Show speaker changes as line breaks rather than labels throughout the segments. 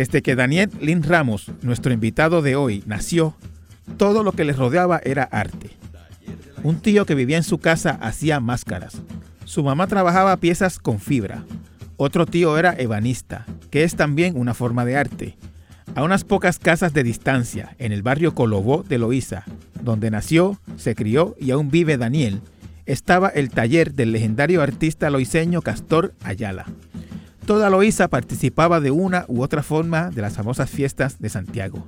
Desde que Daniel Lin Ramos, nuestro invitado de hoy, nació, todo lo que le rodeaba era arte. Un tío que vivía en su casa hacía máscaras. Su mamá trabajaba piezas con fibra. Otro tío era ebanista, que es también una forma de arte. A unas pocas casas de distancia, en el barrio Colobó de Loíza, donde nació, se crió y aún vive Daniel, estaba el taller del legendario artista loiseño Castor Ayala. Toda Loíza participaba de una u otra forma de las famosas fiestas de Santiago.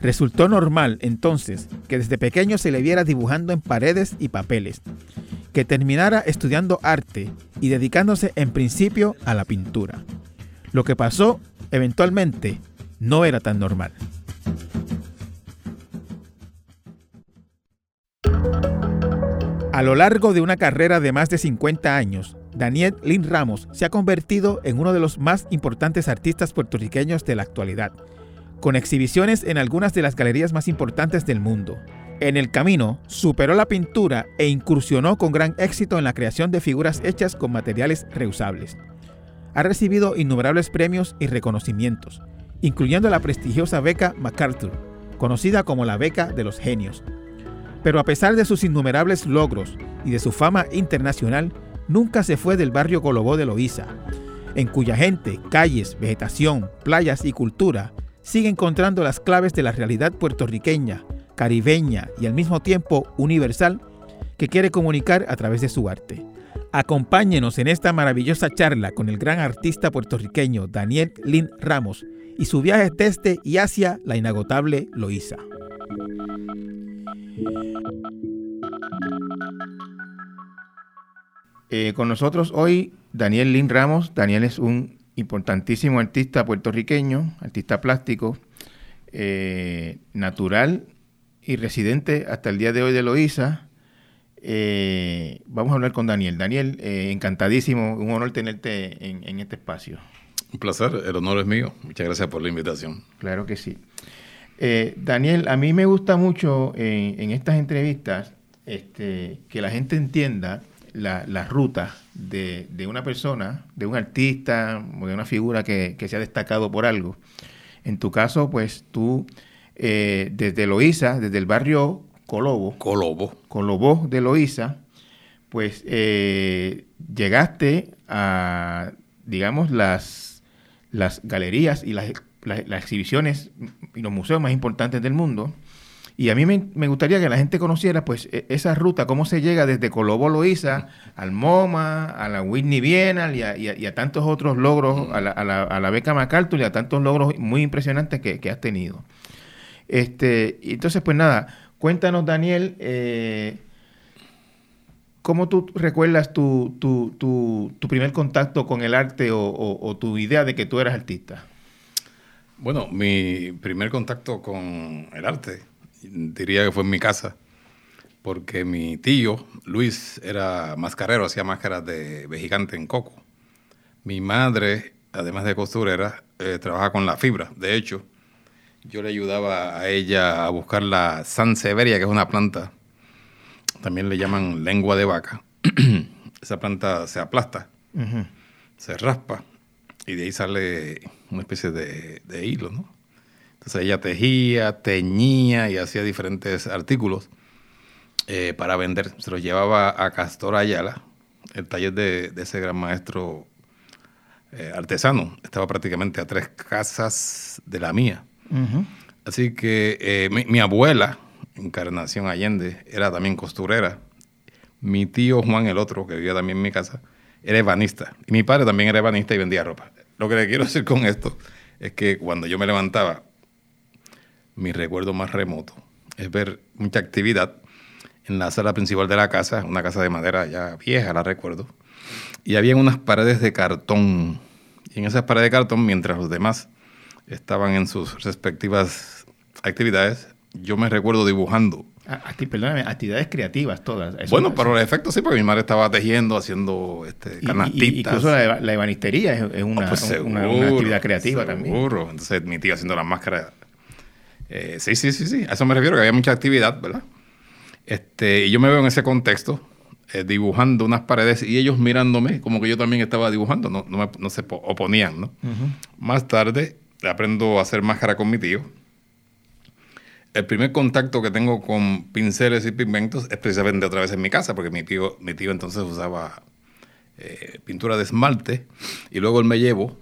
Resultó normal entonces que desde pequeño se le viera dibujando en paredes y papeles, que terminara estudiando arte y dedicándose en principio a la pintura. Lo que pasó eventualmente no era tan normal. A lo largo de una carrera de más de 50 años, Daniel Lin Ramos se ha convertido en uno de los más importantes artistas puertorriqueños de la actualidad, con exhibiciones en algunas de las galerías más importantes del mundo. En el camino, superó la pintura e incursionó con gran éxito en la creación de figuras hechas con materiales reusables. Ha recibido innumerables premios y reconocimientos, incluyendo la prestigiosa beca MacArthur, conocida como la beca de los genios. Pero a pesar de sus innumerables logros y de su fama internacional, nunca se fue del barrio Colobó de Loíza, en cuya gente, calles, vegetación, playas y cultura sigue encontrando las claves de la realidad puertorriqueña, caribeña y al mismo tiempo universal que quiere comunicar a través de su arte. Acompáñenos en esta maravillosa charla con el gran artista puertorriqueño Daniel Lin Ramos y su viaje desde y hacia la inagotable Loíza. Eh, con nosotros hoy Daniel Lin Ramos. Daniel es un importantísimo artista puertorriqueño, artista plástico, eh, natural y residente hasta el día de hoy de Loíza. Eh, vamos a hablar con Daniel. Daniel, encantadísimo, un honor tenerte en, este espacio.
Un placer, el honor es mío. Muchas gracias por la invitación.
Claro que sí. Daniel, a mí me gusta mucho en estas entrevistas este, que la gente entienda la, ruta de, una persona, de un artista o de una figura que, se ha destacado por algo. En tu caso, pues tú, eh, desde Loíza, desde el barrio Colobo,
Colobo,
Colobo de Loíza, pues eh, llegaste a, digamos, las, las galerías y las, las exhibiciones y los museos más importantes del mundo y a mí me, gustaría que la gente conociera pues e, esa ruta, cómo se llega desde Colobo Loíza al MoMA, a la Whitney Bienal y a, tantos otros logros, a la, a, la, beca MacArthur y a tantos logros muy impresionantes que, has tenido. Este, entonces, pues nada, cuéntanos, Daniel, eh, ¿cómo tú recuerdas tu, tu, tu, primer contacto con el arte o, o tu idea de que tú eras artista?
Bueno, mi primer contacto con el arte diría que fue en mi casa, porque mi tío, Luis, era mascarero, hacía máscaras de gigante en coco. Mi madre, además de costurera, eh, trabaja con la fibra. De hecho, yo le ayudaba a ella a buscar la Sanseveria, que es una planta, también le llaman lengua de vaca. Esa planta se aplasta, se raspa y de ahí sale una especie de, de hilo, ¿no? Entonces ella tejía, teñía y hacía diferentes artículos eh, para vender. Se los llevaba a Castor Ayala, el taller de, ese gran maestro eh, artesano. Estaba prácticamente a tres casas de la mía. Así que eh, mi, abuela, Encarnación Allende, era también costurera. Mi tío Juan, el otro, que vivía también en mi casa, era ebanista. Y mi padre también era ebanista y vendía ropa. Lo que le quiero decir con esto es que cuando yo me levantaba mi recuerdo más remoto es ver mucha actividad en la sala principal de la casa, una casa de madera ya vieja, la recuerdo, y había unas paredes de cartón. Y en esas paredes de cartón, mientras los demás estaban en sus respectivas actividades, yo me recuerdo dibujando.
perdóname, actividades creativas todas.
bueno, para los efectos sí, porque mi madre estaba tejiendo, haciendo este, canastitas.
incluso la, ebanistería es, ah, una, pues una, actividad creativa también.
Seguro. Entonces mi tía haciendo las máscaras eh, sí, sí, sí, sí. A eso me refiero, que había mucha actividad, ¿verdad? Este, y yo me veo en ese contexto, eh, dibujando unas paredes y ellos mirándome como que yo también estaba dibujando, no, no, se oponían, ¿no? Más tarde, aprendo a hacer máscara con mi tío. El primer contacto que tengo con pinceles y pigmentos es precisamente otra vez en mi casa, porque mi tío, mi tío entonces usaba eh, pintura de esmalte y luego él me llevó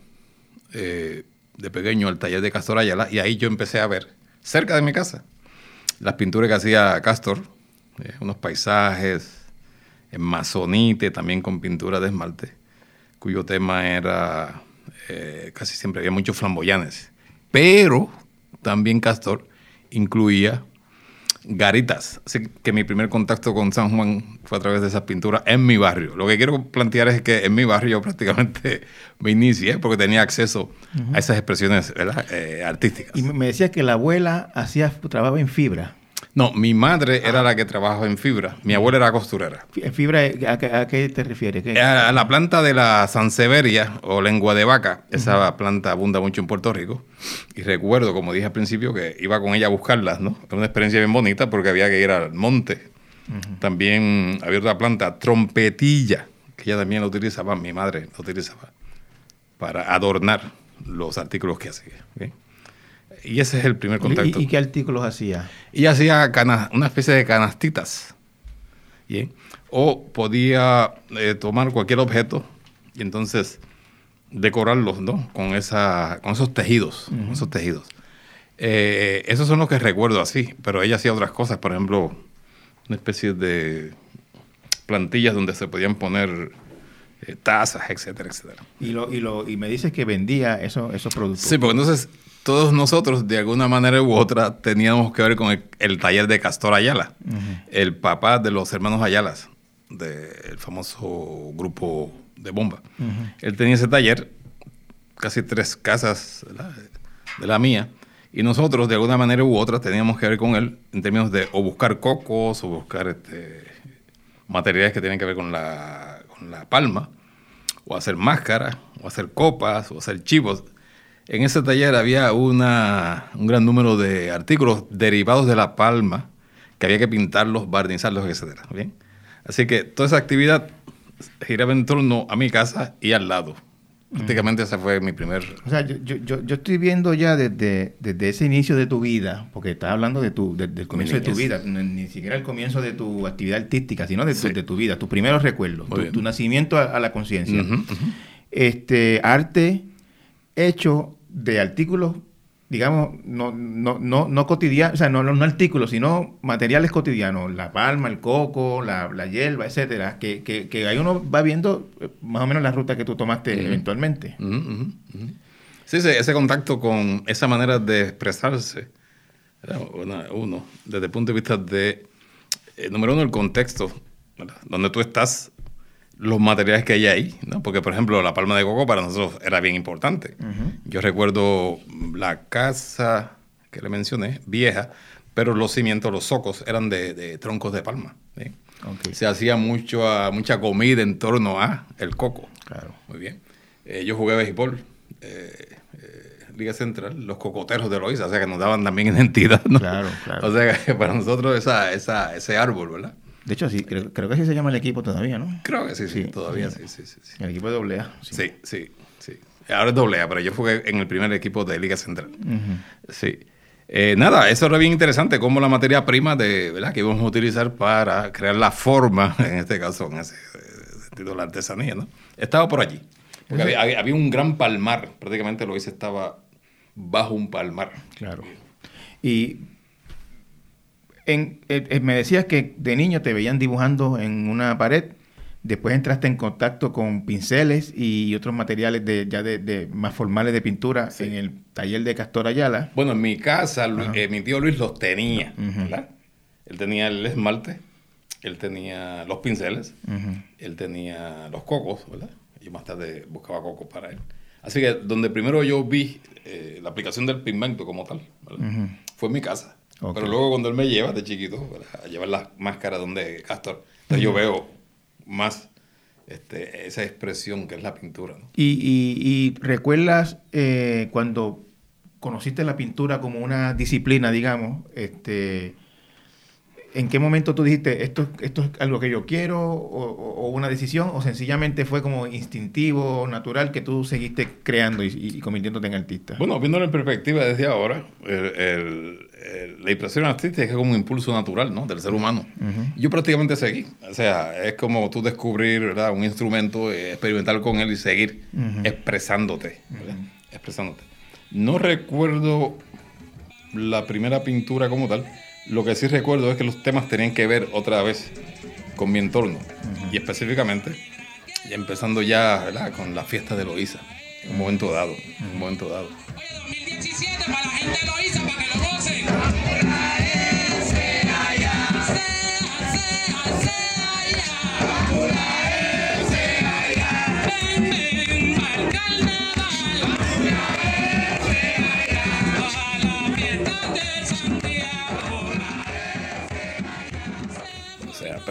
eh, de pequeño al taller de Castor Ayala y ahí yo empecé a ver, cerca de mi casa, las pinturas que hacía Castor, eh, unos paisajes en mazonite, también con pintura de esmalte, cuyo tema era, casi siempre había muchos flamboyanes, pero también Castor incluía garitas. Así que mi primer contacto con San Juan fue a través de esas pinturas en mi barrio. Lo que quiero plantear es que en mi barrio yo prácticamente me inicié porque tenía acceso a esas expresiones eh, artísticas.
Y me decías que la abuela hacía trabajo en fibra.
No, mi madre era la que trabajaba en fibra. Mi abuela era costurera.
¿Fibra a, qué te refieres?
A, la planta de la Sanseveria o lengua de vaca. Esa planta abunda mucho en Puerto Rico. Y recuerdo, como dije al principio, que iba con ella a buscarlas, ¿no? Era una experiencia bien bonita porque había que ir al monte. También había otra planta, trompetilla, que ella también la utilizaba, mi madre la utilizaba, para adornar los artículos que hacía. Y ese es el primer contacto.
¿Y, qué artículos hacía?
Y hacía una especie de canastitas. ¿bien? O podía eh, tomar cualquier objeto y entonces decorarlos ¿no? con, esa, con esos tejidos. esos tejidos. Eh, esos son los que recuerdo así, pero ella hacía otras cosas, por ejemplo, una especie de plantillas donde se podían poner eh, tazas, etcétera, etcétera.
Y, lo, y, lo, y me dices que vendía eso, esos productos.
Sí, porque entonces todos nosotros, de alguna manera u otra, teníamos que ver con el, taller de Castor Ayala, el papá de los hermanos Ayalas, del famoso grupo de bomba. Él tenía ese taller, casi tres casas de la mía, y nosotros, de alguna manera u otra, teníamos que ver con él en términos de o buscar cocos o buscar este, materiales que tienen que ver con la, con la palma, o hacer máscaras, o hacer copas, o hacer chivos en ese taller había una, un gran número de artículos derivados de la palma que había que pintarlos, barnizarlos, etc. ¿bien? Así que toda esa actividad giraba en torno a mi casa y al lado. Prácticamente ese fue mi primer...
O sea, yo, yo, yo estoy viendo ya desde, desde, ese inicio de tu vida, porque estás hablando de tu, del comienzo de tu vida, ni, siquiera el comienzo de tu actividad artística, sino de, de tu vida, tus primeros recuerdos, tu, nacimiento a, la conciencia. este Arte hecho de artículos, digamos, no, no, no, no cotidianos, o sea, no, no, artículos, sino materiales cotidianos, la palma, el coco, la, la hierba, etcétera, que, que, que, ahí uno va viendo eh, más o menos la ruta que tú tomaste eventualmente.
Sí, sí, ese contacto con esa manera de expresarse, uno, desde el punto de vista de, eh, número uno, el contexto, donde tú estás los materiales que hay ahí, ¿no? Porque, por ejemplo, la palma de coco para nosotros era bien importante. Yo recuerdo la casa que le mencioné, vieja, pero los cimientos, los socos, eran de, troncos de palma. Se hacía mucho, mucha comida en torno a el coco.
Claro.
Muy bien. Eh, yo jugué béisbol, eh, eh, Liga Central, los cocoteros de Loíza, o sea que nos daban también identidad, ¿no?
Claro, claro.
O sea que para nosotros esa, esa, ese árbol, ¿verdad?
De hecho, sí, creo, que así se llama el equipo todavía, ¿no?
Creo que sí, sí, todavía sí, sí, sí,
El equipo de doble
Sí. sí, sí, Ahora es doble A, pero yo jugué en el primer equipo de Liga Central. Sí. Eh, nada, eso era bien interesante, como la materia prima de, ¿verdad? que íbamos a utilizar para crear la forma, en este caso, en ese sentido, la artesanía, ¿no? Estaba por allí. Porque había, había, un gran palmar, prácticamente lo hice estaba bajo un palmar.
Claro. Y en, eh, eh, me decías que de niño te veían dibujando en una pared, después entraste en contacto con pinceles y otros materiales de, ya de, más formales de pintura en el taller de Castor Ayala.
Bueno, en mi casa eh, mi tío Luis los tenía, ¿verdad? Él tenía el esmalte, él tenía los pinceles, él tenía los cocos, ¿verdad? Yo más tarde buscaba cocos para él. Así que donde primero yo vi la aplicación del pigmento como tal, fue en mi casa. Pero luego cuando él me lleva de chiquito a llevar las máscaras donde Castor, entonces yo veo más este, esa expresión que es la pintura.
¿Y, recuerdas eh, cuando conociste la pintura como una disciplina, digamos, este, ¿En qué momento tú dijiste, esto, esto es algo que yo quiero o, una decisión o sencillamente fue como instintivo, natural, que tú seguiste creando y, convirtiéndote en artista?
Bueno, viéndolo en perspectiva desde ahora, la impresión artística es como un impulso natural ¿no? del ser humano. Yo prácticamente seguí. O sea, es como tú descubrir ¿verdad? un instrumento, eh, experimentar con él y seguir expresándote. Expresándote. No recuerdo la primera pintura como tal lo que sí recuerdo es que los temas tenían que ver otra vez con mi entorno. Y específicamente, empezando ya con la fiesta de en un momento dado. En un momento dado. 2017 para la gente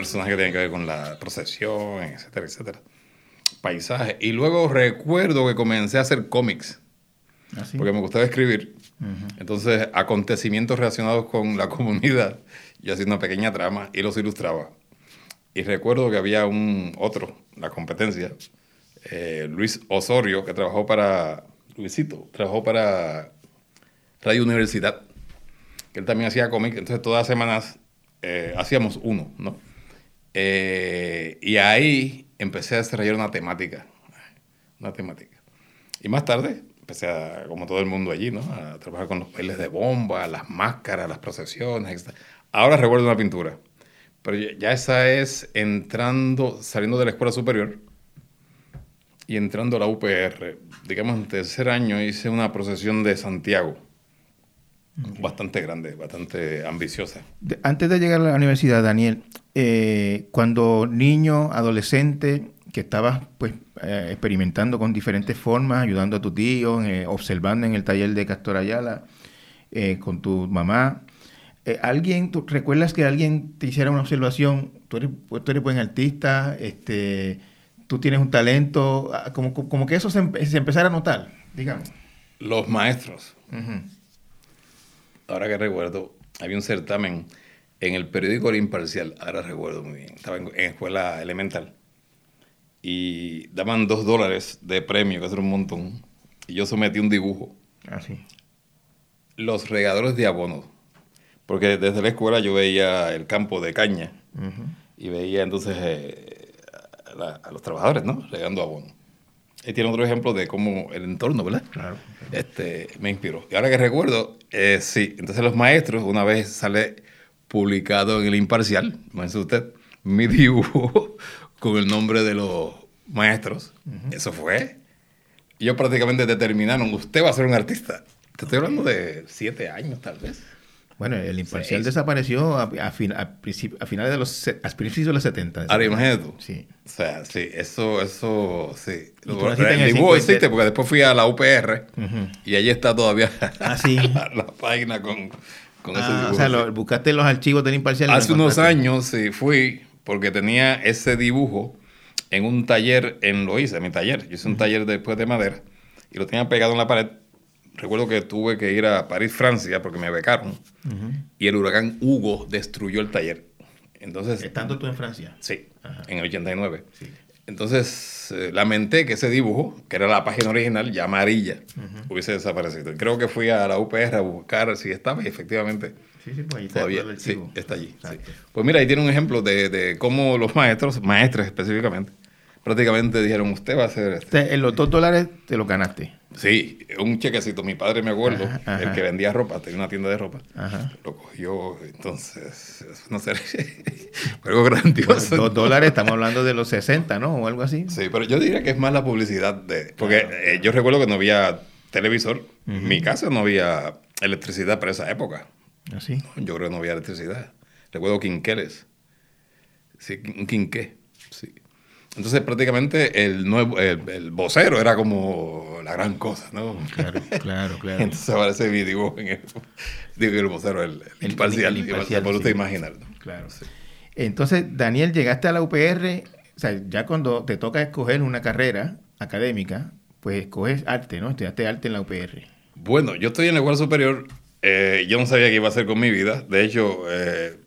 personajes que tienen que ver con la procesión, etcétera, etcétera. Paisaje. Y luego recuerdo que comencé a hacer cómics. ¿Ah, porque me gustaba escribir. Entonces, acontecimientos relacionados con la comunidad. Yo hacía una pequeña trama y los ilustraba. Y recuerdo que había un otro, la competencia, eh, Luis Osorio, que trabajó para, Luisito, trabajó para Radio Universidad, que él también hacía cómics. Entonces, todas las semanas eh, hacíamos uno, ¿no? Eh, y ahí empecé a desarrollar una temática, una temática. Y más tarde empecé, a, como todo el mundo allí, ¿no? a trabajar con los bailes de bomba, las máscaras, las procesiones, etc. Ahora recuerdo una pintura, pero ya esa es entrando, saliendo de la escuela superior y entrando a la UPR. Digamos, en tercer año hice una procesión de Santiago. Bastante grande, bastante ambiciosa.
Antes de llegar a la universidad, Daniel, eh, cuando niño, adolescente, que estabas pues eh, experimentando con diferentes formas, ayudando a tu tío, eh, observando en el taller de Castor Ayala, con tu mamá, ¿alguien, tú recuerdas que alguien te hiciera una observación? Tú eres, pues, tú eres buen artista, este, tú tienes un talento, ah, como, como que eso se, empezara a notar, digamos.
Los maestros. Ahora que recuerdo, había un certamen en el periódico El Imparcial, ahora recuerdo muy bien, estaba en, escuela elemental, y daban dos dólares de premio, que era un montón, y yo sometí un dibujo.
Ah, sí.
Los regadores de abono, porque desde la escuela yo veía el campo de caña, y veía entonces eh, a, los trabajadores, ¿no? Regando abono. Y tiene otro ejemplo de cómo el entorno, ¿verdad?
Claro.
Este, me inspiró. Y ahora que recuerdo, eh, sí, entonces los maestros, una vez sale publicado en el Imparcial, imagínese usted, mi dibujo con el nombre de los maestros. Eso fue. Ellos prácticamente determinaron, usted va a ser un artista. Te estoy hablando de siete años, tal vez.
Bueno, el imparcial desapareció a, finales de los a principios de los 70.
Ahora imagínate tú. Sí. O sea, sí, eso, eso, sí. el dibujo existe porque después fui a la UPR y allí está todavía
ah,
la página con,
Ah, o sea, buscaste los archivos del imparcial.
Hace unos años sí, fui porque tenía ese dibujo en un taller en Loíza, en mi taller. Yo hice un taller después de madera y lo tenía pegado en la pared. Recuerdo que tuve que ir a París, Francia, porque me becaron. Y el huracán Hugo destruyó el taller. Entonces,
¿Estando tú en Francia?
Sí, en el 89. Sí. Entonces eh, lamenté que ese dibujo, que era la página original, ya amarilla, hubiese desaparecido. creo que fui a la UPR a buscar si estaba y efectivamente
sí, sí, pues ahí
todavía sí, está allí. Pues mira, ahí tiene un ejemplo de, de cómo los maestros, maestros específicamente, prácticamente dijeron, usted va a hacer...
Este. En los dos dólares te lo ganaste.
Sí, un chequecito. Mi padre, me acuerdo, el que vendía ropa, tenía una tienda de ropa, lo cogió, entonces, no sé, algo grandioso.
dos dólares, estamos hablando de los 60, ¿no? O algo así.
Sí, pero yo diría que es más la publicidad de... Porque eh, yo recuerdo que no había televisor, en mi casa no había electricidad para esa época.
¿Así?
¿Ah, yo creo que no había electricidad. Recuerdo quinqueles. Sí, un quinqué. Sí. Entonces prácticamente el nuevo el, vocero era como la gran cosa, ¿no?
Claro, claro, claro.
Entonces aparece mi dibujo en el, digo el vocero, el, el imparcial, el imparcial por usted imaginar.
Claro. Sí. Entonces, Daniel, llegaste a la UPR, o sea, ya cuando te toca escoger una carrera académica, pues escoges arte, ¿no? Estudiaste arte en la UPR.
Bueno, yo estoy en la escuela superior, eh, yo no sabía qué iba a hacer con mi vida, de hecho... Eh,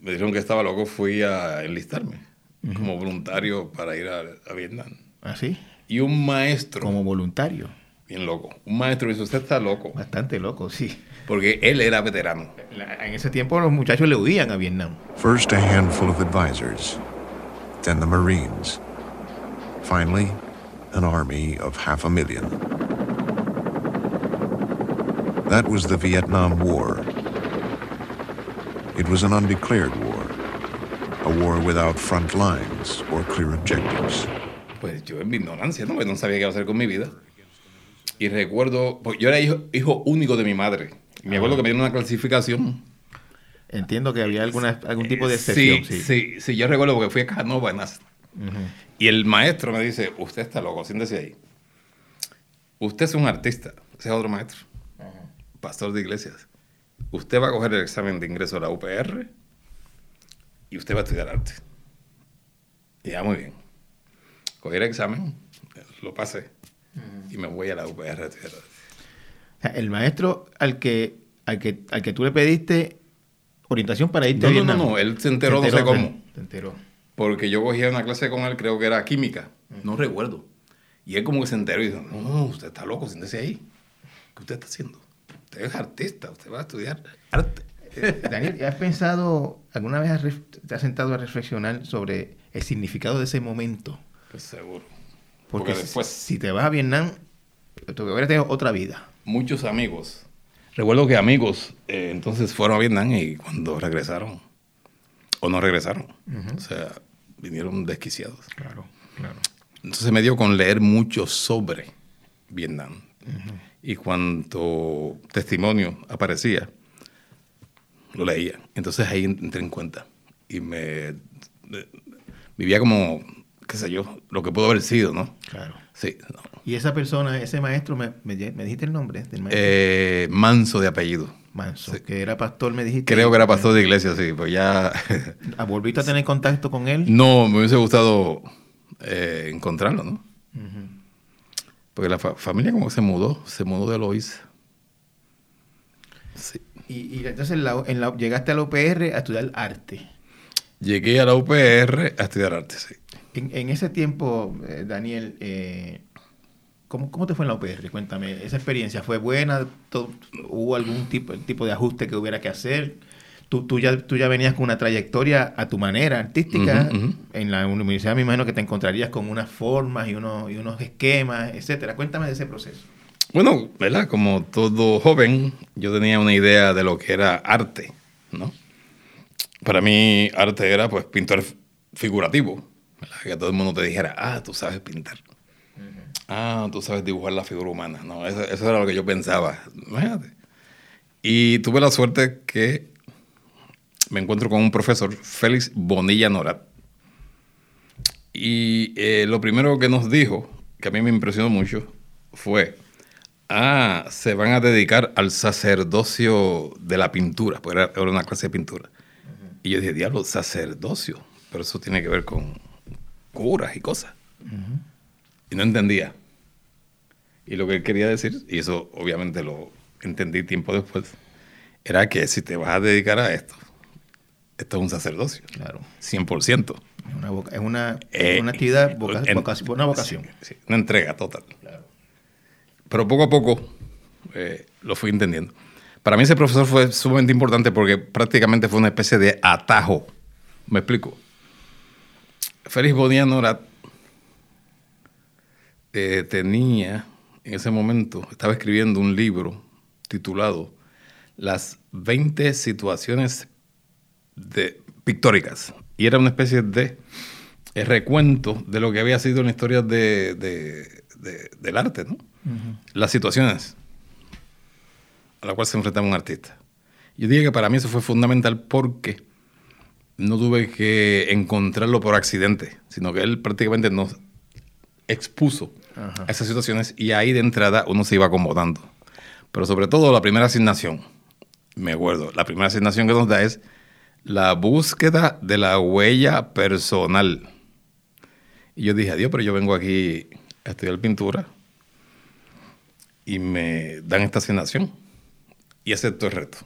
me dijeron que estaba loco, fui a enlistarme como voluntario para ir a, a Vietnam.
¿Ah, sí?
Y un maestro,
Como voluntario.
bien loco, un maestro dice, usted está loco,
Bastante loco, sí.
porque él era veterano.
La- en ese tiempo los muchachos le huían a Vietnam.
First, a handful of advisors, then the Marines. Finally, an army of half a million. That was the Vietnam War. It was an undeclared war, a war without front lines or clear objectives.
Pues yo en mi ignorancia, ¿no? Pues no sabía qué iba a hacer con mi vida. Y recuerdo, pues yo era hijo, hijo único de mi madre. Me acuerdo que me dieron una clasificación.
Entiendo que había alguna, algún tipo de
Sí,
excepción.
sí,
Sí,
sí, yo recuerdo porque fui a Canova en Asa. Y el maestro me dice, usted está loco, siéntese ahí. Usted es un artista, ese es otro maestro, pastor de iglesias. Usted va a coger el examen de ingreso a la UPR y usted va a estudiar arte. Y ya, muy bien. Cogí el examen, lo pasé y me voy a la UPR a estudiar arte.
O sea, el maestro al que, al que, al que tú le pediste orientación para irte
No,
a
no,
Vietnam.
no, no, él se enteró, no sé cómo.
Se enteró.
Porque yo cogía una clase con él, creo que era química, no recuerdo. Y él como que se enteró y dijo, no, no, usted está loco, siéntese ahí. ¿Qué usted está haciendo? Usted es artista, usted va a estudiar arte.
Daniel, ¿has pensado, alguna vez has te has sentado a reflexionar sobre el significado de ese momento?
Pues seguro.
Porque,
Porque
si-
después
si te vas a Vietnam, tú hubieras tenido otra vida.
muchos amigos, recuerdo que amigos eh, entonces fueron a Vietnam y cuando regresaron, o no regresaron, o sea, vinieron desquiciados.
Claro, claro.
Entonces me dio con leer mucho sobre Vietnam. Y cuanto testimonio aparecía, lo leía. Entonces ahí entré en cuenta. Y me eh, vivía como, qué sé yo, lo que pudo haber sido, ¿no?
Claro.
Sí. no.
Y esa persona, ese maestro, me, me, me dijiste el nombre del maestro.
Eh, manso de apellido.
Manso,
sí.
que era pastor, me dijiste.
Creo que era pastor de iglesia, sí. Pues ya...
Ah, ¿Volviste a tener contacto con él?
no, me hubiese gustado eh, encontrarlo, ¿no? Porque la fa- familia como que se mudó, se mudó de Loíza. Sí.
Y, y entonces en la- en la- llegaste a la UPR a estudiar arte.
Llegué a la UPR a estudiar arte, sí.
En, en ese tiempo, eh, Daniel, eh, ¿cómo, cómo te fue en la UPR? Cuéntame, ¿esa experiencia fue buena? ¿To- ¿Hubo algún tipo, tipo de ajuste que hubiera que hacer? Tú, tú, ya, tú ya venías con una trayectoria a tu manera artística. En la universidad me imagino que te encontrarías con unas formas y unos, y unos esquemas, etcétera. Cuéntame de ese proceso.
Bueno, ¿verdad? Como todo joven, yo tenía una idea de lo que era arte, ¿no? Para mí, arte era, pues, pintor figurativo. ¿verdad? Que todo el mundo te dijera, ah, tú sabes pintar. Ah, tú sabes dibujar la figura humana. No, eso, eso era lo que yo pensaba. Imagínate. Y tuve la suerte que me encuentro con un profesor, Félix Bonilla Norat. Y eh, lo primero que nos dijo, que a mí me impresionó mucho, fue, ah, se van a dedicar al sacerdocio de la pintura, porque era, era una clase de pintura. Y yo dije, diablo, sacerdocio, pero eso tiene que ver con curas y cosas. Y no entendía. Y lo que él quería decir, y eso obviamente lo entendí tiempo después, era que si te vas a dedicar a esto, esto es un sacerdocio,
Claro.
100%.
Es una, es una,
Eh,
una actividad,
en-
una vocación.
Sí, sí, una entrega total. Pero poco a poco eh, lo fui entendiendo. Para mí ese profesor fue sumamente importante porque prácticamente fue una especie de atajo. ¿Me explico? Félix Bonilla Norat eh, tenía, en ese momento, estaba escribiendo un libro titulado Las 20 situaciones de, pictóricas. Y era una especie de eh, recuento de lo que había sido en la historia de- del arte, ¿no? Las situaciones a la cual se enfrentaba un artista. Yo dije que para mí eso fue fundamental porque no tuve que encontrarlo por accidente, sino que él prácticamente nos expuso
Ajá.
a esas situaciones y ahí de entrada uno se iba acomodando. Pero sobre todo la primera asignación, me acuerdo, la primera asignación que nos da es la búsqueda de la huella personal. Y yo dije, adiós, pero yo vengo aquí a estudiar pintura y me dan esta asignación y acepto el reto.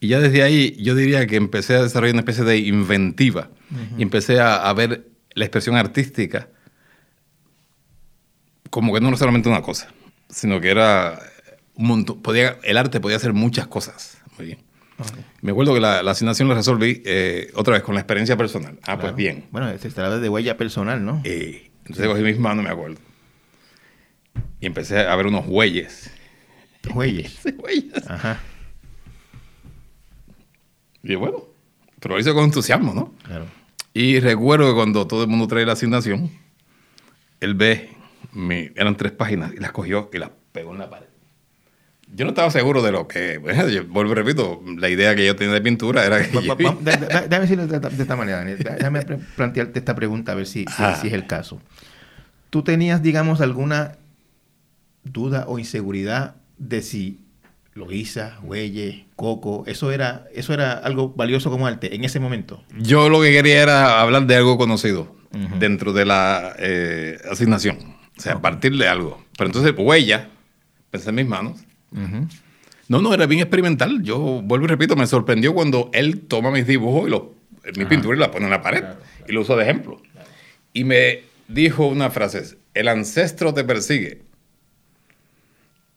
Y ya desde ahí yo diría que empecé a desarrollar una especie de inventiva y empecé a, a ver la expresión artística como que no era solamente una cosa, sino que era un montón. Podía, el arte podía hacer muchas cosas. Muy bien. Me acuerdo que la, la asignación la resolví eh, otra vez con la experiencia personal. Ah, pues bien.
Bueno, se trata de huella personal, ¿no?
Eh, entonces cogí mis manos, me acuerdo. Y empecé a ver unos. Sí, huellas.
Ajá,
Y bueno, pero lo hice con entusiasmo, ¿no?
claro.
Y recuerdo que cuando todo el mundo trae la asignación, él ve, mi- eran tres páginas, y las cogió y las pegó en la pared. Yo no estaba seguro de lo que, bueno, yo vuelvo y repito, la idea que yo tenía de pintura era que...
Va- va- va- da- da- Déjame decirlo de, esta- de esta manera, Daniel. Déjame plantearte esta pregunta a ver si, si, si es el caso. ¿Tú tenías, digamos, alguna duda o inseguridad de si Loisa, Huelle, Coco, eso era, eso era algo valioso como arte en ese momento?
Yo lo que quería era hablar de algo conocido dentro de la eh, asignación. O sea, partir de algo. Pero entonces, huella, pensé en mis manos. No, no, era bien experimental. Yo vuelvo y repito, me sorprendió cuando él toma mis dibujos y los, mi pintura y la pone en la pared. Y lo uso de ejemplo. Y me dijo una frase, el ancestro te persigue.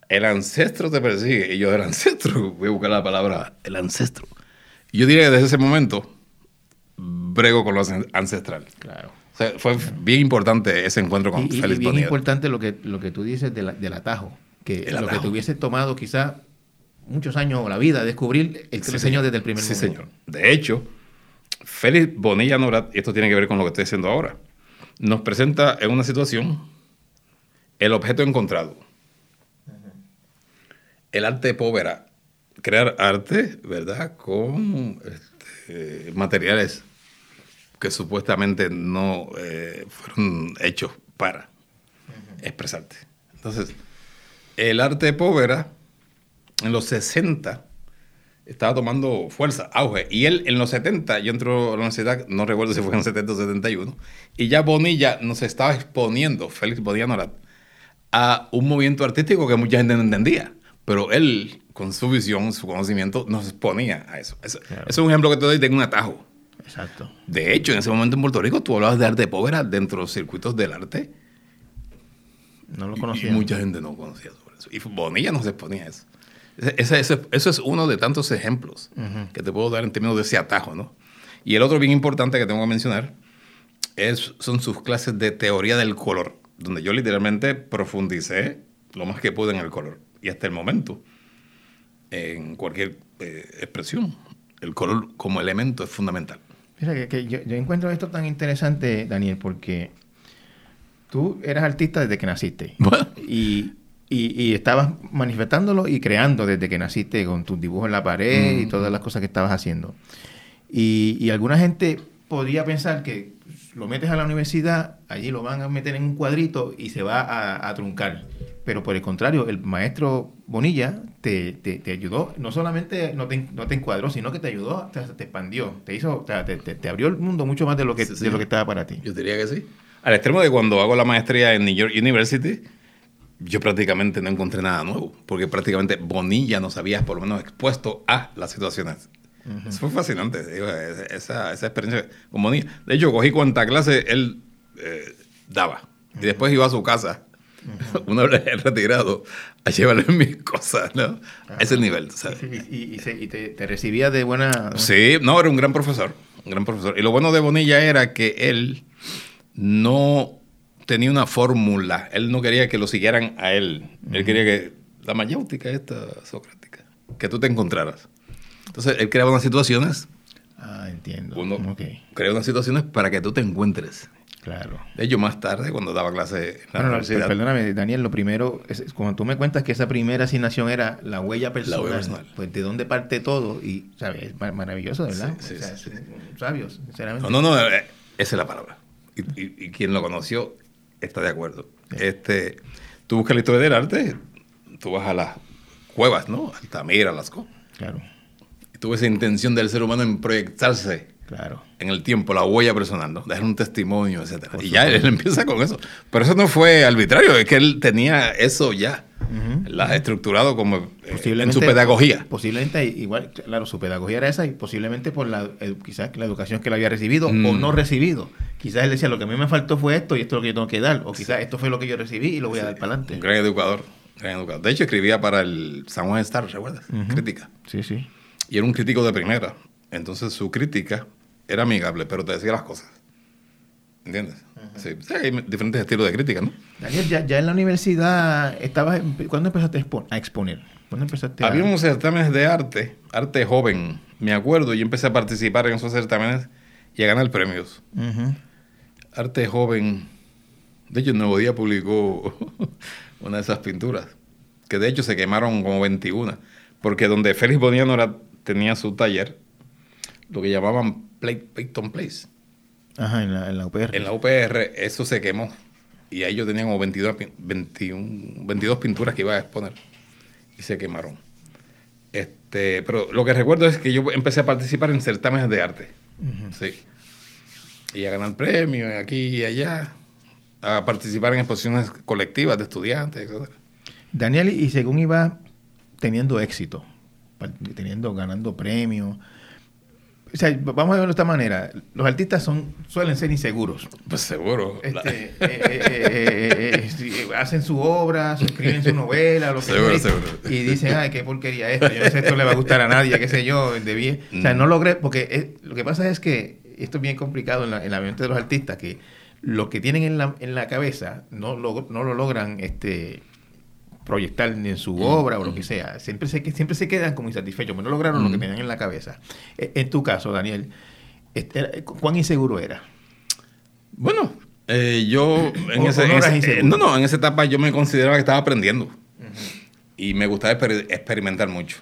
El ancestro te persigue. Y yo, el ancestro, voy a buscar la palabra, el ancestro. Y yo diría que desde ese momento brego con lo ancestral.
Claro.
O sea, fue bien importante ese encuentro con
Y, y- y
Félix
bien
Bonilla.
importante lo que, lo que tú dices de la- del atajo, que
El
lo que te hubiese tomado quizá muchos años o la vida descubrir el
Sí, señor.
desde el primer
Sí,
momento.
señor. De hecho, Félix Bonilla Norat, esto tiene que ver con lo que estoy diciendo ahora, nos presenta en una situación el objeto encontrado. El arte povera. Crear arte, ¿verdad? Con este, materiales que supuestamente no eh, fueron hechos para expresarte. Entonces, el arte povera en los 60 estaba tomando fuerza, auge. Y él en los 70, yo entro a la universidad, no recuerdo si fue en 70 o 71, y ya Bonilla nos estaba exponiendo, Félix Bonilla Norat, a un movimiento artístico que mucha gente no entendía. Pero él, con su visión, su conocimiento, nos exponía a eso. Eso,
Claro.
eso es un ejemplo que te doy de un atajo.
Exacto.
De hecho, en ese momento en Puerto Rico, tú hablabas de arte povera dentro de los circuitos del arte.
No lo
Y-
conocía.
Y mucha gente no conocía sobre eso. Y Bonilla nos exponía a eso. Ese- ese- eso es uno de tantos ejemplos
Ujú.
que te puedo dar en términos de ese atajo, ¿no? Y el otro bien importante que tengo que mencionar es, son sus clases de teoría del color, donde yo literalmente profundicé lo más que pude en el color. Y hasta el momento, en cualquier eh, expresión, el color como elemento es fundamental.
Mira, que, que yo, yo encuentro esto tan interesante, Daniel, porque tú eras artista desde que naciste.
Bueno.
Y, y- y estabas manifestándolo y creando desde que naciste con tus dibujos en la pared y
Mm.
todas las cosas que estabas haciendo. Y, y alguna gente podría pensar que lo metes a la universidad, allí lo van a meter en un cuadrito y se va a, a truncar. Pero por el contrario, el maestro Bonilla te, te- te ayudó, no solamente no te, no te encuadró, sino que te ayudó, te, te expandió, te hizo, te, te- te- te abrió el mundo mucho más de lo que,
Sí, sí.
de lo que estaba para ti.
Yo diría que sí. Al extremo de cuando hago la maestría en New York University, yo prácticamente no encontré nada nuevo, porque prácticamente Bonilla nos había por lo menos expuesto a las situaciones. Eso fue fascinante, digo, esa, esa experiencia con Bonilla. De hecho, cogí cuanta clase él eh, daba, y después iba a su casa, una vez retirado, a llevarle mis cosas, ¿no? A ese nivel, ¿sabes?
Y, y- y se- y te, te recibía de buena...
Sí, no, era un gran profesor, un gran profesor. Y lo bueno de Bonilla era que él no tenía una fórmula, él no quería que lo siguieran a él, él quería que la mayéutica esta socrática, que tú te encontraras. Entonces, él creaba unas situaciones,
Ah, entiendo.
uno crea unas situaciones para que tú te encuentres.
claro.
De hecho, más tarde, cuando daba clase en la
Bueno, no,
universidad,
perdóname, Daniel, lo primero, es, cuando tú me cuentas que esa primera asignación era la huella personal,
huella personal.
pues de dónde parte todo y, ¿sabes? Es mar- maravilloso, ¿verdad?
Sí, sí,
O sea,
sí,
sabios, sinceramente.
No, no, no, eh, esa es la palabra. Y, y- y quien lo conoció está de acuerdo. Este, tú buscas la historia del arte, tú vas a las cuevas, ¿no? Altamira, las cosas.
Claro,
Y tuvo esa intención del ser humano en proyectarse
claro.
en el tiempo, la huella personal, ¿no? Dejar un testimonio, etc.
Por
Y ya él empieza con eso. Pero eso no fue arbitrario, es que él tenía eso ya.
Ujú.
la ha estructurado como eh, en su pedagogía.
Posiblemente, igual, claro, su pedagogía era esa y posiblemente por la, eh, quizás la educación que él había recibido o
Mm.
no recibido. Quizás él decía, lo que a mí me faltó fue esto y esto es lo que yo tengo que dar. O quizás esto fue lo que yo recibí y lo voy a dar para
Un
adelante.
gran educador, gran educador. De hecho, escribía para el San Juan Star, ¿recuerdas? Crítica.
Sí, sí.
Y era un crítico de primera. Entonces su crítica era amigable, pero te decía las cosas. ¿Entiendes? Sí. Hay diferentes estilos de crítica, ¿no?
Daniel, ya, ya en la universidad, estabas, ¿cuándo empezaste a expo- a exponer? ¿Cuándo empezaste a...?
Había unos certámenes de arte, arte joven, me acuerdo, y empecé a participar en esos certámenes y a ganar premios. Arte joven. De hecho, el Nuevo Día publicó una de esas pinturas, que de hecho se quemaron como 21, porque donde Félix Boniano era- tenía su taller, lo que llamaban Play- Peyton Place.
Ajá, en la, en la UPR.
En la UPR eso se quemó y ahí yo tenía como 22, pin- 21, 22 pinturas que iba a exponer y se quemaron. Este, pero lo que recuerdo es que yo empecé a participar en certámenes de arte. Sí. Y a ganar premios aquí y allá, a participar en exposiciones colectivas de estudiantes, etc.
Daniel, y según iba teniendo éxito, teniendo, ganando premios. O sea, vamos a verlo de esta manera. Los artistas son, suelen ser inseguros.
Pues seguro.
Este, eh, eh, eh, hacen su obra, escriben su novela, lo que
Seguro,
sea,
seguro.
y dicen, ay, qué porquería esto, yo no sé esto le va a gustar a nadie, qué sé yo, debí. O sea,
Mm.
no logré, porque es- lo que pasa es que esto es bien complicado en la, en la mente de los artistas, que lo que tienen en la, en la cabeza no lo, no lo logran este proyectar en su obra o lo que sea. Siempre se, siempre se quedan como insatisfechos, pero no lograron lo que tenían en la cabeza. E- En tu caso, Daniel, este, era- ¿cuán inseguro era?
Bueno, eh, yo en,
O-
ese,
o no
en ese- eh, no, no, en esa etapa yo me consideraba que estaba aprendiendo y me gustaba exper- experimentar mucho.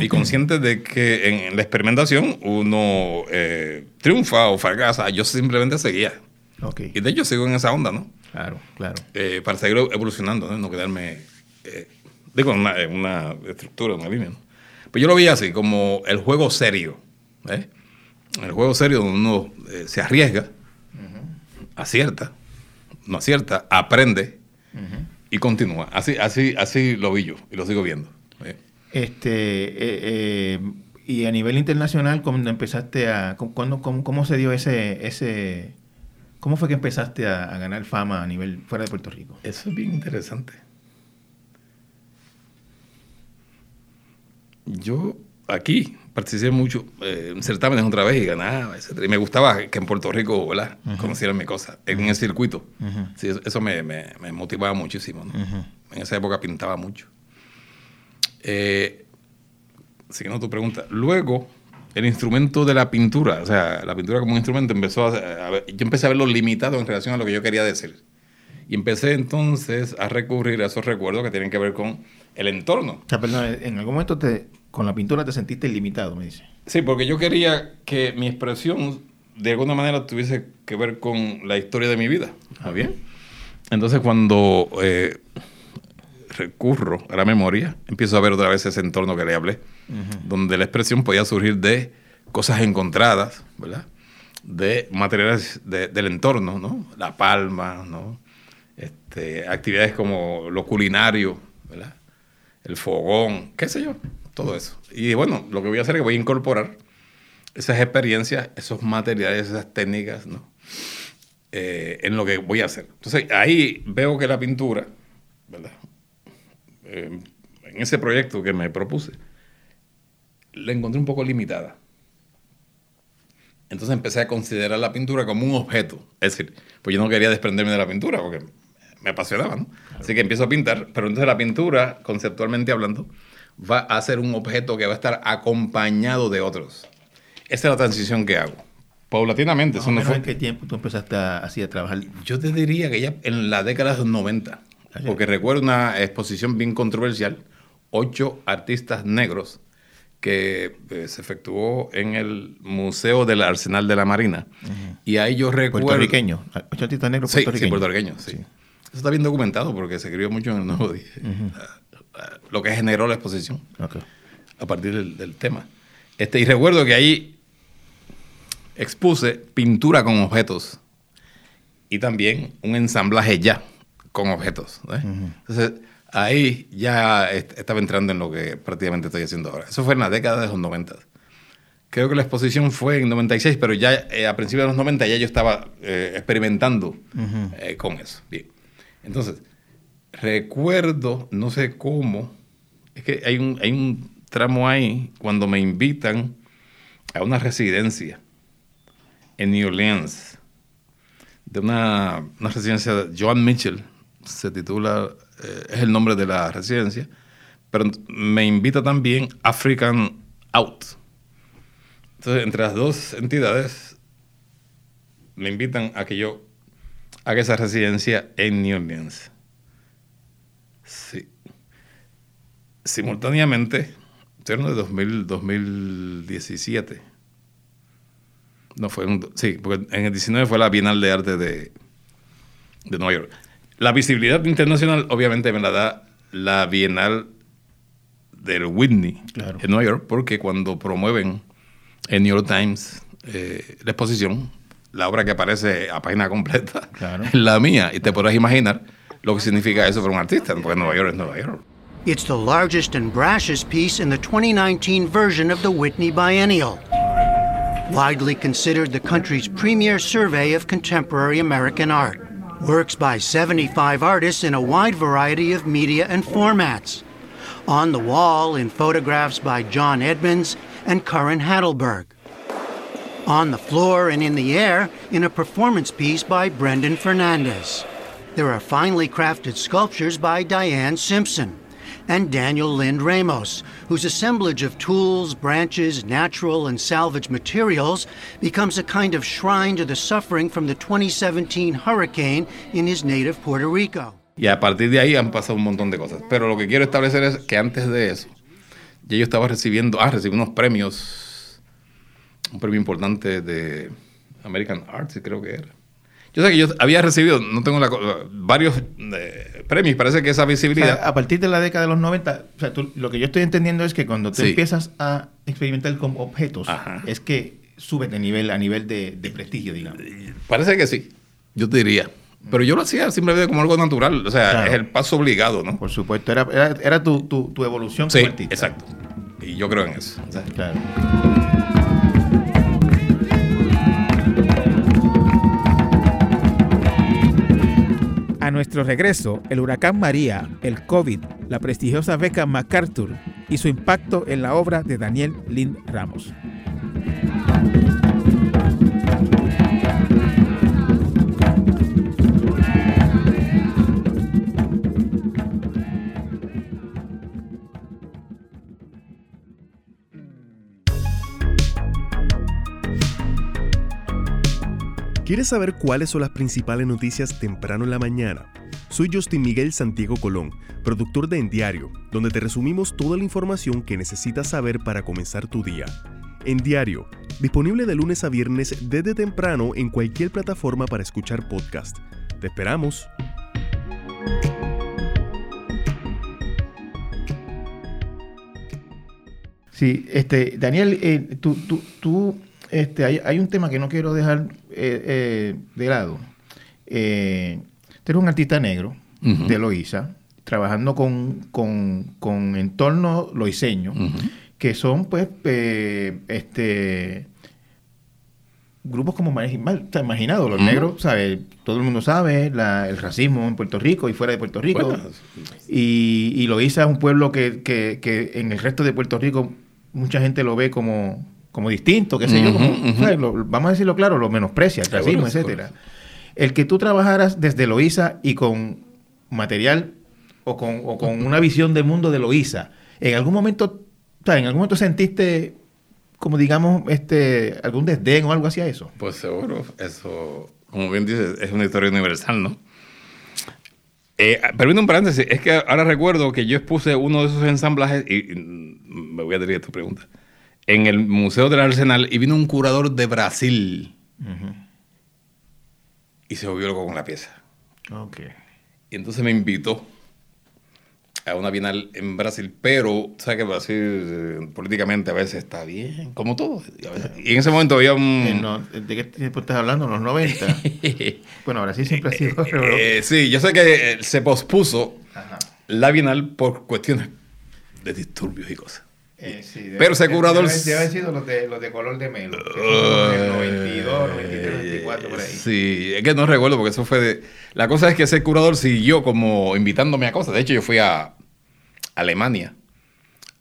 Y consciente de que en, la experimentación uno eh, triunfa o fracasa, yo simplemente seguía.
Ok,
Y de hecho sigo en esa onda, ¿no?
claro, claro.
Eh, para seguir evolucionando, ¿no? No quedarme, eh, digo, una, en una estructura, una línea, ¿no? Pues yo lo veía así, como el juego serio, ¿eh? El juego serio donde uno eh, se arriesga, acierta, no acierta, aprende y continúa. Así, así, así lo vi yo y lo sigo viendo. ¿eh?
Este, eh, eh, y a nivel internacional, cuando empezaste a, cu- cuándo- cómo, cómo se dio ese, ese, cómo fue que empezaste a, a ganar fama a nivel fuera de Puerto Rico?
Eso es bien interesante. Yo aquí participé mucho eh, en certámenes otra vez y ganaba, etcétera. Y me gustaba que en Puerto Rico, ¿verdad? Conocieran mi cosa, en el circuito.
Ujú.
Sí, eso, eso me, me- me motivaba muchísimo. ¿no? En esa época pintaba mucho. Eh, siguiendo tu pregunta, luego el instrumento de la pintura, o sea, la pintura como un instrumento empezó a, a ver- yo empecé a verlo limitado en relación a lo que yo quería decir. Y empecé entonces a recurrir a esos recuerdos que tienen que ver con el entorno.
O sea, perdón, en algún momento te, con la pintura te sentiste limitado, me dice.
Sí, porque yo quería que mi expresión de alguna manera tuviese que ver con la historia de mi vida. ¿Está bien? Entonces cuando eh, recurro a la memoria, empiezo a ver otra vez ese entorno que le hablé, donde la expresión podía surgir de cosas encontradas, ¿verdad? De materiales de- del entorno, ¿no? La palma, ¿no? Este, actividades como lo culinario, ¿verdad? El fogón, qué sé yo, todo eso. Y bueno, lo que voy a hacer es que voy a incorporar esas experiencias, esos materiales, esas técnicas, ¿no? Eh, en lo que voy a hacer. Entonces, ahí veo que la pintura, ¿verdad? Eh, en ese proyecto que me propuse, la encontré un poco limitada. Entonces empecé a considerar la pintura como un objeto. Es decir, pues yo no quería desprenderme de la pintura porque me apasionaba, ¿no? Así que empiezo a pintar, pero entonces la pintura, conceptualmente hablando, va a ser un objeto que va a estar acompañado de otros. Esa es la transición que hago. Paulatinamente,
Más
eso no fue...
¿En qué tiempo tú empezaste a, así a trabajar?
Yo te diría que ya en la década de los 90,
Así.
porque recuerdo una exposición bien controversial, ocho artistas negros, que eh, se efectuó en el Museo del Arsenal de la Marina. Y ahí yo recuerdo...
Puertorriqueño. Ocho artistas negros
Sí, sí,
puertorriqueños.
puertorriqueños, sí. Eso está bien documentado porque se escribió mucho en el Nuevo Día. La- la- Lo que generó la exposición
Ok.
a partir del, del tema. Este, y recuerdo que ahí expuse pintura con objetos y también un ensamblaje ya con objetos. ¿eh? Entonces, ahí ya estaba entrando en lo que prácticamente estoy haciendo ahora. Eso fue en la década de los 90. Creo que la exposición fue en 96, pero ya eh, a principios de los 90 ya yo estaba eh, experimentando eh, con eso. Bien. Entonces, recuerdo, no sé cómo, es que hay un, hay un tramo ahí cuando me invitan a una residencia en New Orleans, de una, una residencia de Joan Mitchell, se titula, eh, es el nombre de la residencia, pero me invita también African Out. Entonces, entre las dos entidades, me invitan a que yo haga esa residencia en New Orleans. Sí. Simultáneamente, en de 2000, 2017. No fue un, sí, porque en el 19 fue la Bienal de Arte de, de Nueva York. La visibilidad internacional obviamente me la da la Bienal del Whitney en Nueva York, porque cuando promueven en New York Times eh, la exposición, la obra que aparece a página completa es la mía, y te podrás imaginar lo que significa eso para un artista, porque Nueva York es Nueva York.
It's the largest and brashest piece in the 2019 version of the Whitney Biennial. Widely considered the country's premier survey of contemporary American art. Works by 75 artists in a wide variety of media and formats. On the wall in photographs by John Edmonds and Curran Hadelberg. On the floor and in the air in a performance piece by Brendan Fernandez. There are finely crafted sculptures by Diane Simpson and Daniel Lind Ramos, whose assemblage of tools, branches, natural, and salvage materials becomes a kind of shrine to the suffering from the 2017 hurricane in his native Puerto Rico.
Y a partir de ahí han pasado un montón de cosas. Pero lo que quiero establecer es que antes de eso, yo estaba recibiendo, ah, recibí unos premios, un premio importante de American Arts, creo que era yo sé que yo había recibido, no tengo la, varios eh, premios, parece que esa visibilidad...
a partir de la década de los 90, o sea, lo que yo estoy entendiendo es que cuando tú empiezas a experimentar con objetos, es que sube de nivel a nivel de, prestigio, digamos.
Parece que sí, yo te diría. Pero yo lo hacía simplemente como algo natural, o sea, es el paso obligado, ¿no?
Por supuesto, era, era, tu, tu, tu, evolución
como sí, exacto. Y yo creo en eso. Claro.
Nuestro regreso, el huracán María, el COVID, la prestigiosa beca MacArthur y su impacto en la obra de Daniel Lind Ramos.
¿Quieres saber cuáles son las principales noticias temprano en la mañana? Soy Justin Miguel Santiago Colón, productor de En Diario, donde te resumimos toda la información que necesitas saber para comenzar tu día. En Diario, disponible de lunes a viernes desde temprano en cualquier plataforma para escuchar podcast. Te esperamos.
Sí, este, Daniel, eh, tú, tú este, hay, un tema que no quiero dejar eh, eh, de lado. Eh, eres un artista negro de Loíza, trabajando con, con, con entornos loiseños, que son, pues, este grupos como mal, imaginados, los negros, ¿sabes? Todo el mundo sabe el racismo en Puerto Rico y fuera de Puerto Rico. y, y Loíza es un pueblo que, que, que, en el resto de Puerto Rico mucha gente lo ve como, como distinto, qué sé yo, vamos a decirlo claro, lo menosprecia, el racismo, etcétera. El que tú trabajaras desde Loíza y con material o con, o con una visión del mundo de Loíza, en algún momento, en algún momento sentiste como digamos este algún desdén o algo hacia eso.
Pues seguro, eso, como bien dices, es una historia universal, ¿no? Eh, permítame un paréntesis, es que ahora recuerdo que yo expuse uno de esos ensamblajes y, me voy a dirigir a tu pregunta en el Museo del Arsenal y vino un curador de Brasil y se volvió loco con la pieza.
Ok.
Y entonces me invitó a una bienal en Brasil, pero sabes que Brasil eh, políticamente a veces está bien, como todo. Y, en ese momento había un...
Eh, ¿De qué tiempo estás hablando? ¿Los 90? bueno, Brasil siempre ha sido...
Eh, sí, yo sé que se pospuso la Bienal por cuestiones de disturbios y cosas.
Eh, sí, debe-
Pero ese
debe-
curador-
Debe, debe haber sido los de, los de color de melo. que son como en el 92, 93, 94, por ahí.
Sí, es que no recuerdo porque eso fue de... La cosa es que ese curador siguió como invitándome a cosas. De hecho, yo fui a Alemania,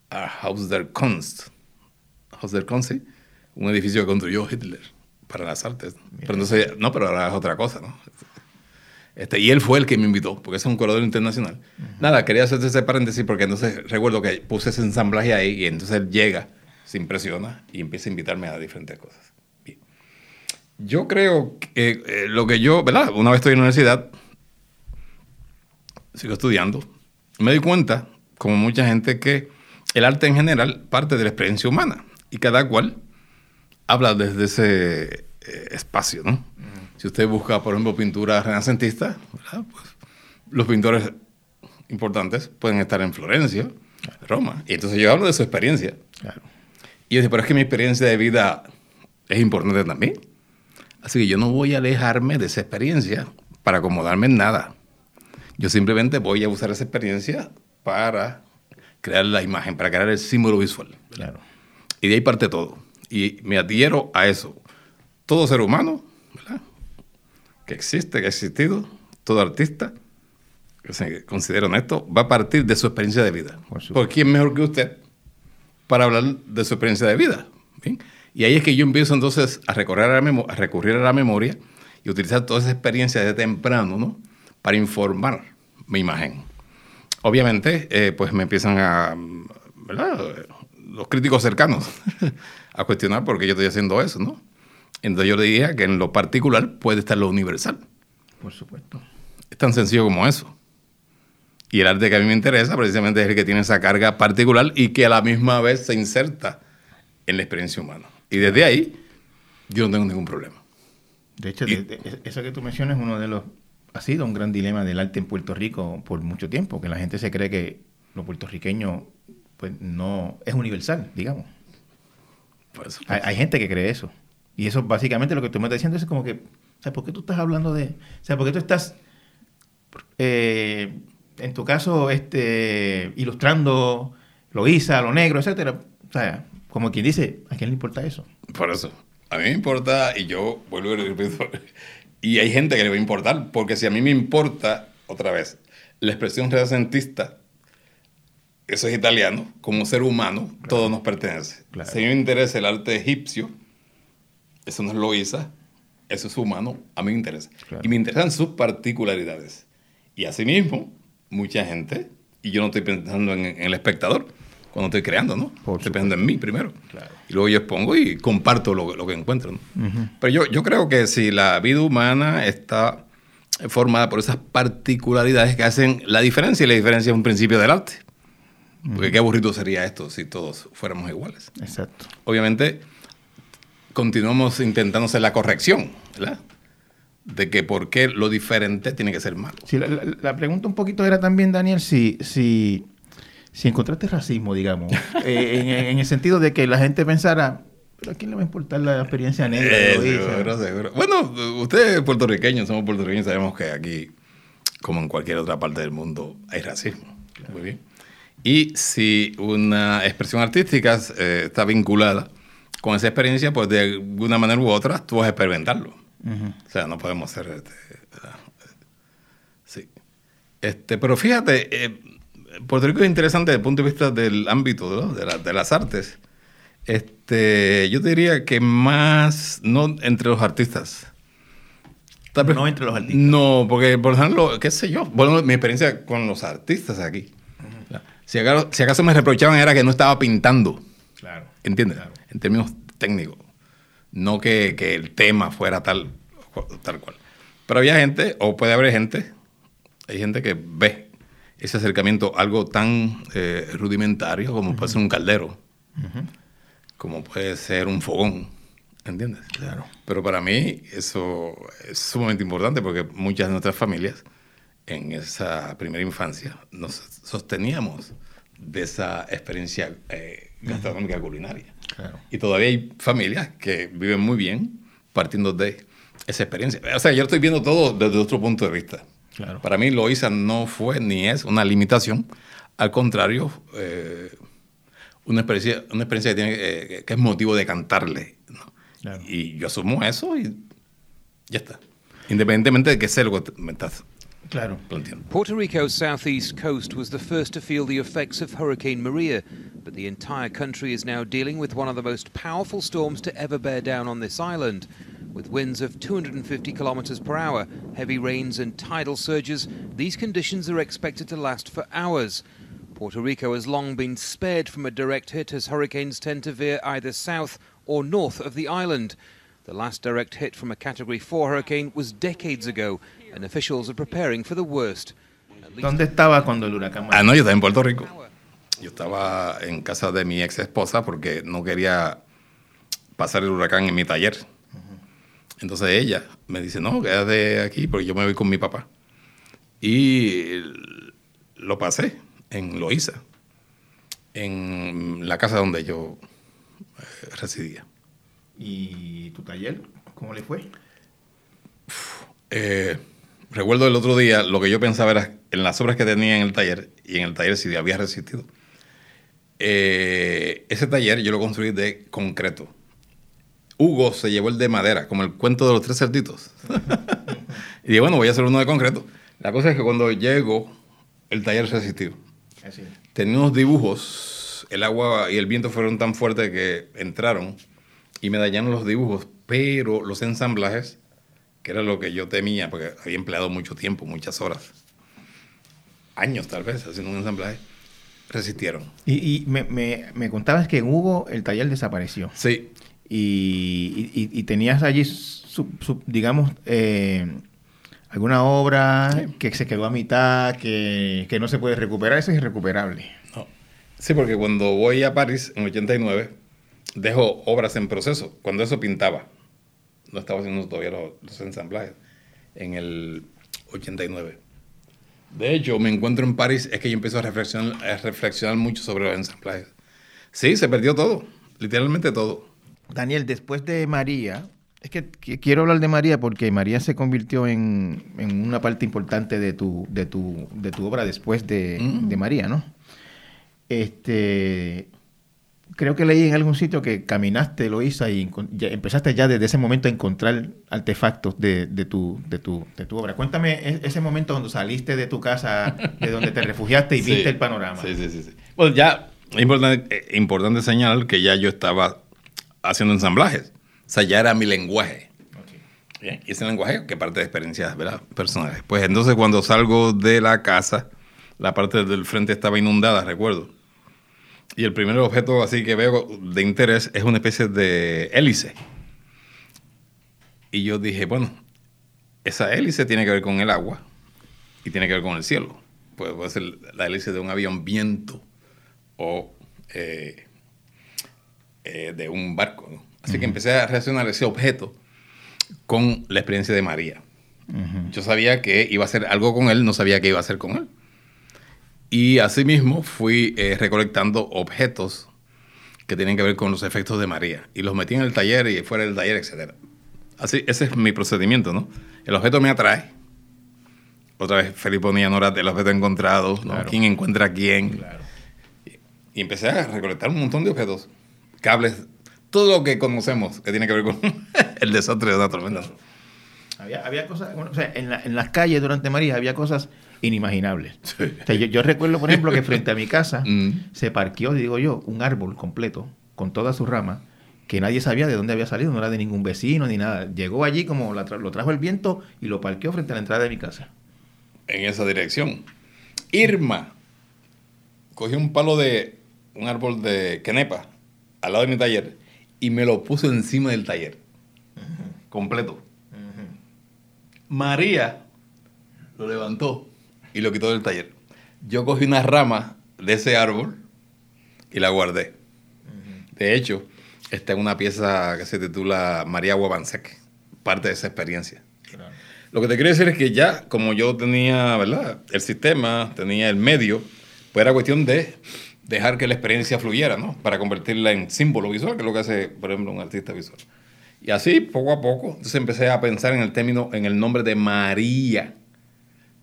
a Haus der Kunst. Haus der Kunst, sí. Un edificio que construyó Hitler para las artes. Pero entonces, no, pero ahora es otra cosa, ¿no? Este, y él fue el que me invitó, porque es un curador internacional. Nada, quería hacerte ese paréntesis porque entonces recuerdo que puse ese ensamblaje ahí y entonces él llega, se impresiona y empieza a invitarme a diferentes cosas. Bien. Yo creo que eh, lo que yo, ¿verdad? Una vez estoy en la universidad, sigo estudiando, me di cuenta, como mucha gente, que el arte en general parte de la experiencia humana y cada cual habla desde ese eh, espacio, ¿no? Si usted busca, por ejemplo, pintura renacentista. Pues, los pintores importantes pueden estar en Florencia, Roma, y entonces yo hablo de su experiencia.
Claro.
Y yo dije, pero es que mi experiencia de vida es importante también. Así que yo no voy a alejarme de esa experiencia para acomodarme en nada. Yo simplemente voy a usar esa experiencia para crear la imagen, para crear el símbolo visual.
Claro.
Y de ahí parte todo. Y me adhiero a eso. Todo ser humano. Que existe, que ha existido, todo artista que se considera honesto, va a partir de su experiencia de vida.
Por.
Porque ¿quién mejor que usted para hablar de su experiencia de vida? ¿Bien? Y ahí es que yo empiezo entonces a, recorrer a, la a recurrir a la memoria y utilizar toda esa experiencia desde temprano, ¿no? Para informar mi imagen. Obviamente, eh, pues me empiezan a, ¿verdad? Los críticos cercanos a cuestionar por qué yo estoy haciendo eso, ¿no? Entonces yo le diría que en lo particular puede estar lo universal.
Por supuesto.
Es tan sencillo como eso. Y el arte que a mí me interesa precisamente es el que tiene esa carga particular y que a la misma vez se inserta en la experiencia humana. Y desde ahí yo no tengo ningún problema.
De hecho,
Y-
de- de- eso que tú mencionas es uno de los... Ha sido un gran dilema del arte en Puerto Rico por mucho tiempo, que la gente se cree que lo puertorriqueño pues no es universal, digamos.
Pues,
Hay, hay gente que cree eso. Y eso básicamente lo que tú me estás diciendo es como que, o sea, ¿por qué tú estás hablando de... O sea, ¿por qué tú estás, eh, en tu caso, este, ilustrando lo guisa, lo negro, etcétera? O sea, como quien dice, ¿a quién le importa eso?
Por eso. A mí me importa, y yo vuelvo y repito, y hay gente que le va a importar, porque si a mí me importa, otra vez, la expresión renacentista, eso es italiano, como ser humano, todo nos pertenece.
Claro.
Si a mí me interesa el arte egipcio, eso no es Loíza, eso es humano, a mí me interesa.
Claro.
Y me interesan sus particularidades. Y asimismo, mucha gente, y yo no estoy pensando en, en el espectador cuando estoy creando, ¿no?
Por
estoy pensando en mí primero.
Claro.
Y luego yo expongo y comparto lo, lo que encuentro. ¿no? Pero yo, yo creo que si la vida humana está formada por esas particularidades que hacen la diferencia, y la diferencia es un principio del arte. Porque qué aburrido sería esto si todos fuéramos iguales.
Exacto.
Obviamente, continuamos intentando hacer la corrección, ¿verdad? De que por qué lo diferente tiene que ser malo.
Sí, la, la- la pregunta un poquito era también, Daniel, si, si, si encontraste racismo, digamos, eh, en, en el sentido de que la gente pensara, pero ¿a quién le va a importar la experiencia negra?
Eh,
Loíza?"
seguro, seguro. Bueno, ustedes puertorriqueños, somos puertorriqueños, sabemos que aquí, como en cualquier otra parte del mundo, hay racismo. Muy bien. Y si una expresión artística eh, está vinculada con esa experiencia, pues de alguna manera u otra tú vas a experimentarlo. O sea, no podemos ser... este, sí. Este, pero fíjate, eh, Puerto Rico es interesante desde el punto de vista del ámbito ¿no? de, la- de las artes. Este, yo diría que más, no entre los artistas. Vez-
No entre los artistas.
No, porque, por ejemplo, qué sé yo, bueno, mi experiencia con los artistas aquí. si, acaso, si acaso me reprochaban era que no estaba pintando,
Claro.
¿entiendes?
Claro.
En términos técnicos. No que, que el tema fuera tal, tal cual. Pero había gente, o puede haber gente, hay gente que ve ese acercamiento algo tan eh, rudimentario como puede ser un caldero, como puede ser un fogón, ¿entiendes?
Claro.
Pero para mí eso es sumamente importante porque muchas de nuestras familias en esa primera infancia nos sosteníamos de esa experiencia eh, gastronómica culinaria.
Claro.
Y todavía hay familias que viven muy bien partiendo de esa experiencia. O sea, yo estoy viendo todo desde otro punto de vista. Para mí Loíza no fue ni es una limitación, al contrario, eh, una, experiencia, una experiencia que, tiene, eh, que es motivo de cantarle. Y yo asumo eso y ya está. Independientemente de que sea lo que me estás
Claro.
Puerto Rico's southeast coast was the first to feel the effects of Hurricane Maria, but the entire country is now dealing with one of the most powerful storms to ever bear down on this island. With winds of 250 kilometers per hour, heavy rains and tidal surges, these conditions are expected to last for hours. Puerto Rico has long been spared from a direct hit as hurricanes tend to veer either south or north of the island. The last direct hit from a Category 4 hurricane was decades ago, and officials are preparing for the worst.
¿Dónde estaba cuando el huracán?
Ah, no, yo estaba en Puerto Rico. Yo estaba en casa de mi ex esposa porque no quería pasar el huracán en mi taller. Entonces ella me dice, no, quédate aquí porque yo me voy con mi papá. Y lo pasé en Loíza, en la casa donde yo eh, residía.
¿Y tu taller? ¿Cómo le fue?
Eh, recuerdo el otro día, lo que yo pensaba era en las obras que tenía en el taller, y en el taller sí había resistido. Eh, ese taller yo lo construí de concreto. Hugo se llevó el de madera, como el cuento de los tres cerditos. y dije, bueno, voy a hacer uno de concreto. La cosa es que cuando llego, el taller resistió. Tenía unos dibujos, el agua y el viento fueron tan fuertes que entraron y me dañaron los dibujos, pero los ensamblajes que era lo que yo temía, porque había empleado mucho tiempo, muchas horas, años tal vez, haciendo un ensamblaje, resistieron.
Y, me, contabas que en Hugo el taller desapareció.
Sí.
Y, tenías allí, digamos, eh, alguna obra que se quedó a mitad, que, que, no se puede recuperar, eso es irrecuperable.
No. Sí, porque cuando voy a París en 89, dejo obras en proceso, cuando eso pintaba no estaba haciendo todavía los, ensamblajes, en el 89. De hecho, me encuentro en París, es que yo empiezo a reflexionar, a reflexionar mucho sobre los ensamblajes. Sí, se perdió todo, literalmente todo.
Daniel, después de María, es que, quiero hablar de María porque María se convirtió en, una parte importante de tu, de tu, de tu obra después de, mm. de María, ¿no? Este, creo que leí en algún sitio que caminaste, Loisa, y empezaste ya desde ese momento a encontrar artefactos de, tu, de, tu, de tu obra. Cuéntame e, ese momento cuando saliste de tu casa, de donde te refugiaste y viste el panorama.
Sí, sí, sí. sí. Bueno, ya es importante, eh, importante señalar que ya yo estaba haciendo ensamblajes. O sea, ya era mi lenguaje. Y ese lenguaje que parte de experiencias ¿verdad? personales. Pues entonces cuando salgo de la casa, la parte del frente estaba inundada, recuerdo y el primer objeto así que veo de interés es una especie de hélice. Y yo dije, bueno, esa hélice tiene que ver con el agua y tiene que ver con el cielo. Puede, ser la hélice de un avión viento o eh, eh, de un barco. Así que empecé a relacionar ese objeto con la experiencia de María. Yo sabía que iba a hacer algo con él, no sabía qué iba a hacer con él. Y asimismo fui eh, recolectando objetos que tienen que ver con los efectos de María. Y los metí en el taller y fuera del taller, etc. Así, ese es mi procedimiento, ¿no? El objeto me atrae. Otra vez, Felipe Nora, el objeto encontrado, ¿Quién encuentra a quién? Y, empecé a recolectar un montón de objetos. Cables, todo lo que conocemos que tiene que ver con el desastre de una tormenta.
Había, cosas, o sea, en, en las calles durante María había cosas inimaginables. yo, recuerdo, por ejemplo, que frente a mi casa mm. se parqueó, digo yo, un árbol completo con todas sus ramas que nadie sabía de dónde había salido, no era de ningún vecino ni nada. Llegó allí como lo trajo el viento y lo parqueó frente a la entrada de mi casa.
En esa dirección. Irma cogió un palo de un árbol de quenepa al lado de mi taller y me lo puso encima del taller. Completo. María lo levantó y lo quitó del taller. Yo cogí una rama de ese árbol y la guardé. De hecho, está en una pieza que se titula María Wabansek, parte de esa experiencia. Lo que te quiero decir es que ya, como yo tenía, ¿verdad? El sistema, tenía el medio, pues era cuestión de dejar que la experiencia fluyera, ¿no? Para convertirla en símbolo visual, que es lo que hace, por ejemplo, un artista visual. Y así, poco a poco, entonces empecé a pensar en el término, en el nombre de María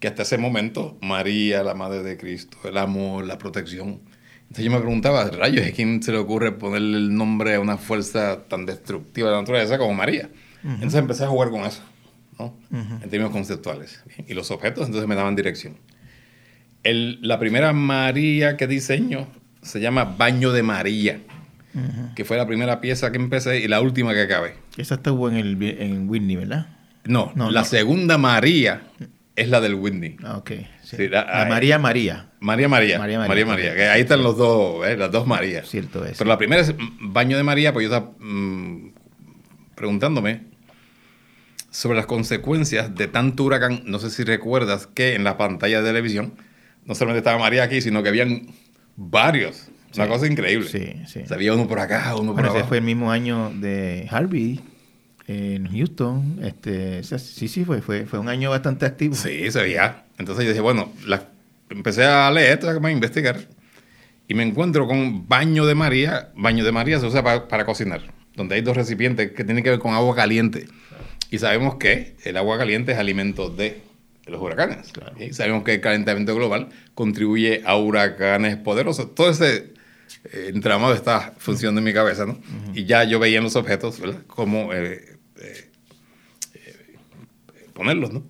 que hasta ese momento María, la Madre de Cristo, el amor, la protección. Entonces yo me preguntaba, rayos, ¿a quién se le ocurre ponerle el nombre a una fuerza tan destructiva de la naturaleza como María? Entonces empecé a jugar con eso, ¿no? En términos conceptuales. Y los objetos entonces me daban dirección. El, la primera María que diseño se llama Baño de María, que fue la primera pieza que empecé y la última que acabé.
Esa estuvo en, el, en Whitney, ¿verdad?
No,
No,
la
no.
segunda María es la del Whitney.
Ah, ok. sí.
Sí, la-
la
ah,
María María.
María María.
María
María
María,
que ahí están los dos, eh, las dos Marías.
Cierto es.
Pero la primera es Baño de María, pues yo estaba mm, preguntándome sobre las consecuencias de tanto huracán. No sé si recuerdas que en la pantalla de televisión no solamente estaba María aquí, sino que habían varios. Una
Sí.
cosa increíble.
Sí, sí.
O sea, había uno por acá, uno por
Bueno, ese
abajo.
fue el mismo año de Harvey en Houston. Este, sí, sí, fue, fue, fue un año bastante activo.
Sí, se veía. Entonces yo dije, bueno, la- empecé a leer, a investigar, y me encuentro con baño de María. Baño de María se usa pa- para cocinar, donde hay dos recipientes que tienen que ver con agua caliente. Y sabemos que el agua caliente es alimento de los huracanes. Y sabemos que el calentamiento global contribuye a huracanes poderosos. Todo ese eh, entramado está funcionando en mi cabeza, ¿no? Y ya yo veía en los objetos, ¿verdad? Cómo eh, eh, eh, ponerlos, ¿no?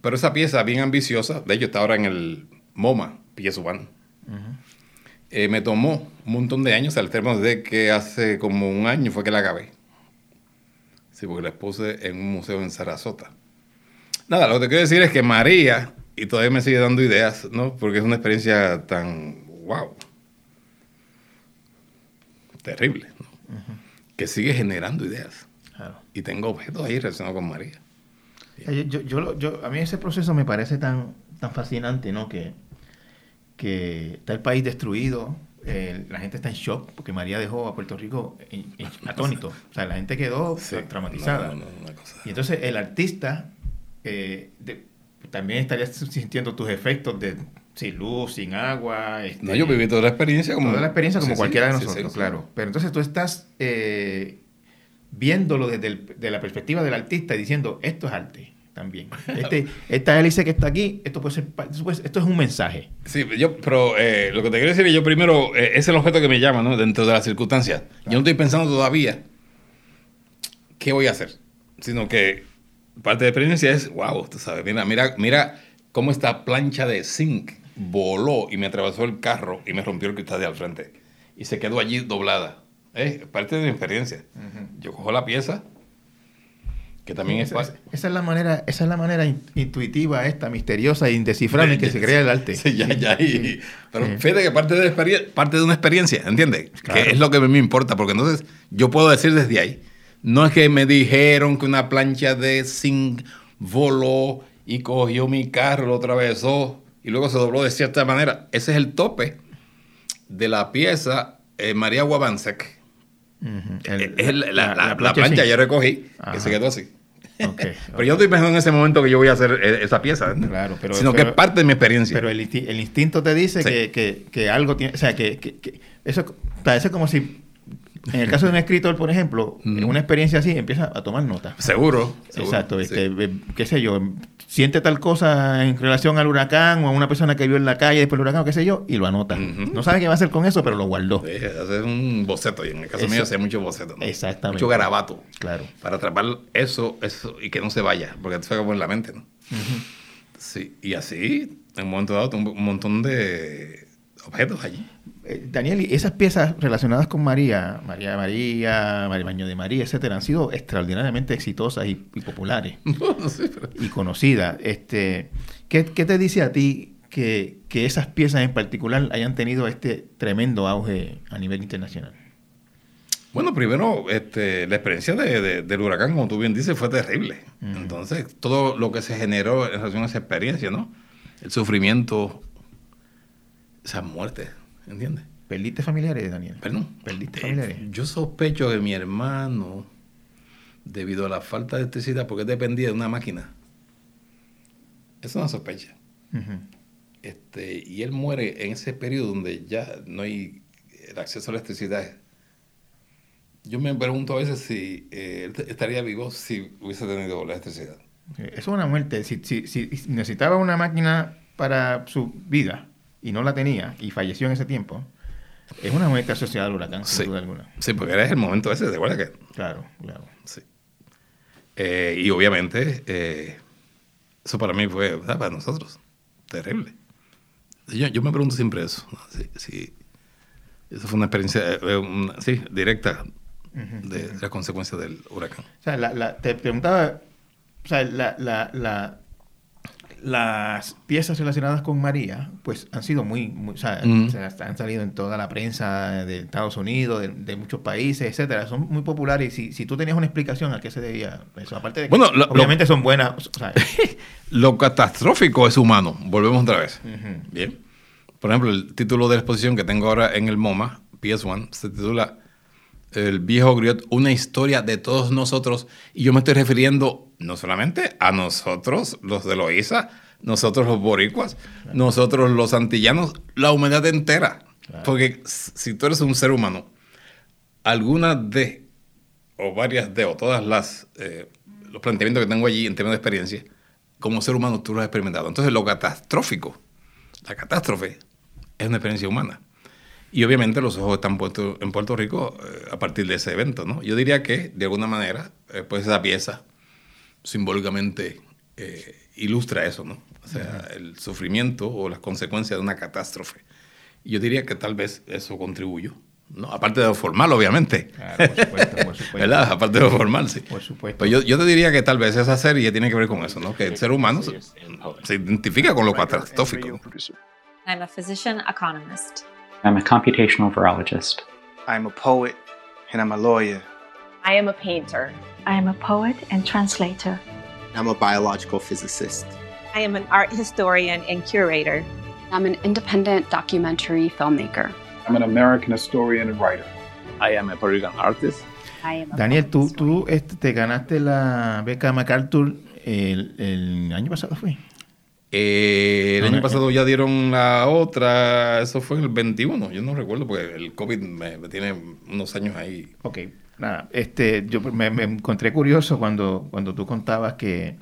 Pero esa pieza bien ambiciosa, de hecho está ahora en el MoMA, PS1, eh, me tomó un montón de años, al término de que hace como un año fue que la acabé. Sí, porque la expuse en un museo en Sarasota. Nada, lo que te quiero decir es que María, y todavía me sigue dando ideas, ¿no? Porque es una experiencia tan, wow, terrible, ¿no? Que sigue generando ideas.
Claro.
Y tengo objetos ahí relacionados con María.
Yo, yo, yo yo- a mí ese proceso me parece tan, tan fascinante, ¿no? Que, que está el país destruido, eh, la gente está en shock porque María dejó a Puerto Rico en- en- atónito. O sea, la gente quedó
Sí,
traumatizada.
no, no, no, una cosa-
Y entonces el artista eh, de- también estaría sintiendo tus efectos de sin luz, sin agua. este,
No, yo viví toda la experiencia como...
toda la experiencia como
Sí,
cualquiera de nosotros,
sí.
claro. Pero entonces tú estás eh, viéndolo desde el- de la perspectiva del artista y diciendo, esto es arte también. Este, esta hélice que está aquí, esto puede ser, esto es un mensaje.
Sí, yo, pero eh, lo que te quiero decir es yo primero, eh, es el objeto que me llama, ¿no? Dentro de las circunstancias. Yo no estoy pensando todavía qué voy a hacer, sino que parte de experiencia es, wow, tú sabes, mira, mira, mira cómo esta plancha de zinc voló y me atravesó el carro y me rompió el cristal de al frente. Y se quedó allí doblada. Es parte de mi experiencia. Yo cojo la pieza, que también es parte...
esa es la manera, esa es la manera in- intuitiva, esta, misteriosa e indescifrable en que se crea el arte.
Sí, ya, ya. y-
Sí.
pero
Sí.
fíjate que parte de, parte de una experiencia, ¿entiendes?
Claro.
Que es lo que me importa, porque entonces yo puedo decir desde ahí, no es que me dijeron que una plancha de zinc voló y cogió mi carro, lo atravesó y luego se dobló de cierta manera. Ese es el tope de la pieza eh, María Wabansek.
Ujú. El-
Es la, la- la- la
plancha
plancha yo recogí,
Ajá.
que se quedó así. Pero yo estoy pensando en ese momento que yo voy a hacer eh, esa pieza.
Claro, pero-
sino que es parte de mi experiencia.
Pero el, insti- el instinto te dice
Sí.
que, que- que algo tiene. O sea, que, eso, o sea, eso es como si. En el caso de un escritor, por ejemplo, en una experiencia así, empieza a tomar notas.
Seguro.
Exacto, este, qué sé yo, siente tal cosa en relación al huracán o a una persona que vio en la calle después del huracán o qué sé yo, y lo anota. No sabe qué va a hacer con eso, pero lo guardó.
Sí, hacer un boceto. Y en el caso
Eso-
mío, hacer mucho boceto. ¿no?
Exactamente.
Mucho garabato.
Claro.
Para atrapar eso, eso y que no se vaya, porque se acabó en la mente, ¿no? Sí, y así, en un momento dado, un montón de objetos allí.
Eh, Daniel, y esas piezas relacionadas con María, María María, María Baño de María, etcétera, han sido extraordinariamente exitosas y, y populares
no sé, pero-
y conocidas. Este, ¿qué, qué te dice a ti que, que esas piezas en particular hayan tenido este tremendo auge a nivel internacional?
Bueno, primero, este, la experiencia de- de- del huracán, como tú bien dices, fue terrible. Entonces, todo lo que se generó en relación a esa experiencia, ¿no? El sufrimiento, esas muertes, ¿entiendes?
¿Perdiste familiares, Daniel?
Perdón.
¿Perdiste
Eh,
familiares?
yo sospecho que mi hermano, debido a la falta de electricidad, porque dependía de una máquina, es una sospecha. Este, y él muere en ese periodo donde ya no hay el acceso a la electricidad. Yo me pregunto a veces si eh, él estaría vivo si hubiese tenido la electricidad.
Eso es una muerte. Si, si, si necesitaba una máquina para su vida y no la tenía y falleció en ese tiempo, es una muerte asociada al huracán, sin
Sí.
duda alguna.
Sí, porque era el momento ese, ¿te acuerdas que?
Claro, claro.
Sí. Eh, y obviamente, eh, eso para mí fue, para nosotros, terrible. Yo, yo me pregunto siempre eso, ¿no? si, si eso fue una experiencia, eh, una- sí, directa de, las consecuencias del huracán.
O sea, la, la- te preguntaba, o sea, la, la- las piezas relacionadas con María, pues han sido muy, muy o sea,
Mm.
han salido en toda la prensa de Estados Unidos, de, de muchos países, etcétera. Son muy populares. Y si, si tú tenías una explicación a qué se debía eso, aparte de que
Bueno, lo-
obviamente son buenas. O sea,
Lo catastrófico es humano, volvemos otra vez. Bien. Por ejemplo, el título de la exposición que tengo ahora en el MoMA, PS1, se titula El viejo griot, una historia de todos nosotros. Y yo me estoy refiriendo no solamente a nosotros, los de Loíza, nosotros los boricuas, nosotros los antillanos, la humanidad entera. Porque si tú eres un ser humano, algunas de, o varias de, o todas las, eh, los planteamientos que tengo allí en términos de experiencia, como ser humano tú lo has experimentado. Entonces lo catastrófico, la catástrofe, es una experiencia humana. Y obviamente los ojos están puestos en Puerto Rico eh, a partir de ese evento, ¿no? Yo diría que, de alguna manera, eh, pues esa pieza simbólicamente eh, ilustra eso, ¿no? O sea, el sufrimiento o las consecuencias de una catástrofe. Yo diría que tal vez eso contribuyó, ¿no? Aparte de lo formal, obviamente.
Claro, por supuesto, por supuesto.
¿Verdad? Aparte de lo formal, sí.
Por supuesto.
Pues yo, yo te diría que tal vez esa serie tiene que ver con eso, ¿no? Que el ser humano se, se identifica con lo catastrófico.
I'm a physician economist.
I'm a computational virologist.
I'm a poet and I'm a lawyer.
I am a painter.
I am a poet and translator.
I'm a biological physicist.
I am an art historian and curator.
I'm an independent documentary filmmaker.
I'm an American historian and writer.
I am a Puerto Rican artist.
I am a
Daniel, tú, tú este, te ganaste la beca MacArthur el, el año pasado, ¿fue?
Eh, el
No,
año
no,
pasado ya dieron la otra, eso fue en el 21, yo no recuerdo porque el COVID me, me tiene unos años ahí.
Ok, nada, este, yo me, me encontré curioso cuando, cuando tú contabas que,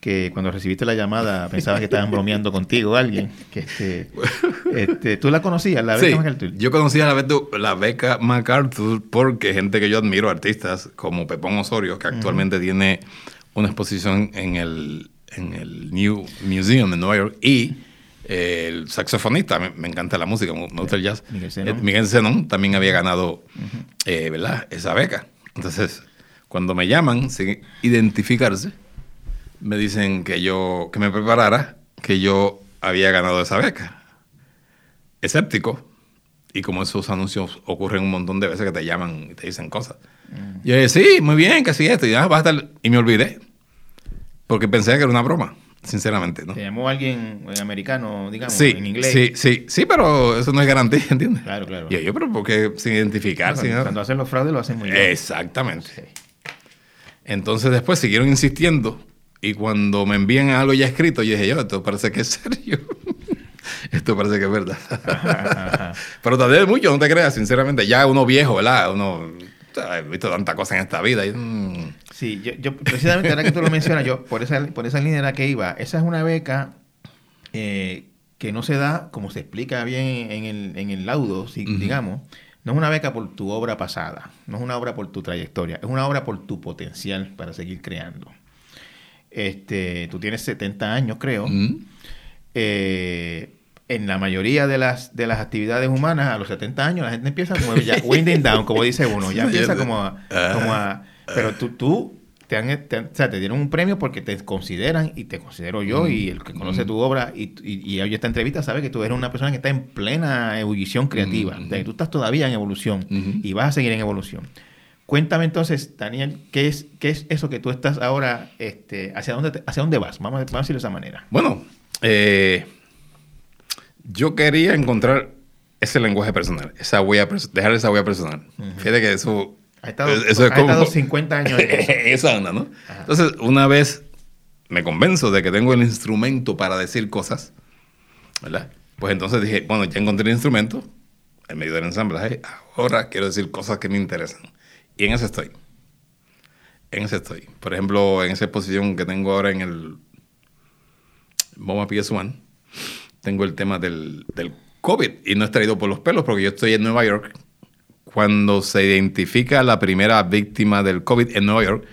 que cuando recibiste la llamada pensabas que estaban bromeando contigo alguien. Que este, este, ¿Tú la conocías, la beca
Sí,
MacArthur?
yo conocía la, la beca MacArthur porque gente que yo admiro, artistas como Pepón Osorio, que actualmente tiene una exposición en el, en el New Museum en Nueva York, y eh, el saxofonista, me, me encanta la música, me gusta el jazz,
Miguel Zenón.
Eh, Miguel Zenón también había ganado eh, ¿verdad? esa beca. Entonces, cuando me llaman, sin identificarse, me dicen que yo, que me preparara, que yo había ganado esa beca. Escéptico. Y como esos anuncios ocurren un montón de veces que te llaman y te dicen cosas. Yo dije, sí, muy bien, que sí, esto. Y, ah, va a estar- y me olvidé. Porque pensé que era una broma, sinceramente, ¿no?
¿Te llamó alguien eh, americano, digamos,
Sí,
en inglés?
sí, sí, sí, pero eso no es garantía, ¿entiendes?
Claro, claro.
Y yo, pero porque sin identificar,
Cuando,
sin nada.
cuando hacen los fraudes lo hacen muy bien.
Exactamente.
Sí.
Entonces después siguieron insistiendo y cuando me envían algo ya escrito, yo dije, yo, esto parece que es serio. esto parece que es verdad.
ajá.
Pero tardé mucho, no te creas, sinceramente. Ya uno viejo, ¿verdad? Uno he visto tanta cosa en esta vida. y, mm,
Sí, yo, yo precisamente ahora que tú lo mencionas, yo por esa, por esa línea era que iba. Esa es una beca eh, que no se da, como se explica bien en el, en el laudo, si- digamos, no es una beca por tu obra pasada, no es una obra por tu trayectoria, es una obra por tu potencial para seguir creando. Este, tú tienes 70 años, creo. Eh, en la mayoría de las, de las actividades humanas, a los 70 años, la gente empieza como ya winding down, como dice uno, ya empieza como a... como a- pero tú, tú te, han, te o sea, te dieron un premio porque te consideran, y te considero yo, y el que conoce tu obra, y, y, y oye esta entrevista sabe que tú eres una persona que está en plena ebullición creativa, o sea, que tú estás todavía en evolución, y vas a seguir en evolución. Cuéntame entonces, Daniel, ¿qué es, qué es eso que tú estás ahora, este, hacia dónde, te- hacia dónde vas? Vamos, vamos a decirlo de esa manera.
Bueno, eh, yo quería encontrar ese lenguaje personal, esa huella, dejar esa huella personal. Fíjate que eso,
Ha estado,
eso es
ha
como...
estado 50 años eso.
esa onda, ¿no? Entonces, una vez me convenzo de que tengo el instrumento para decir cosas, ¿verdad? Pues entonces dije, bueno, ya encontré el instrumento, en medio del ensamblaje, ahora quiero decir cosas que me interesan. Y en eso estoy. en ese estoy. Por ejemplo, en esa exposición que tengo ahora en el MoMA PS1, tengo el tema del, del COVID y no es traído por los pelos porque yo estoy en Nueva York cuando se identifica la primera víctima del COVID en Nueva York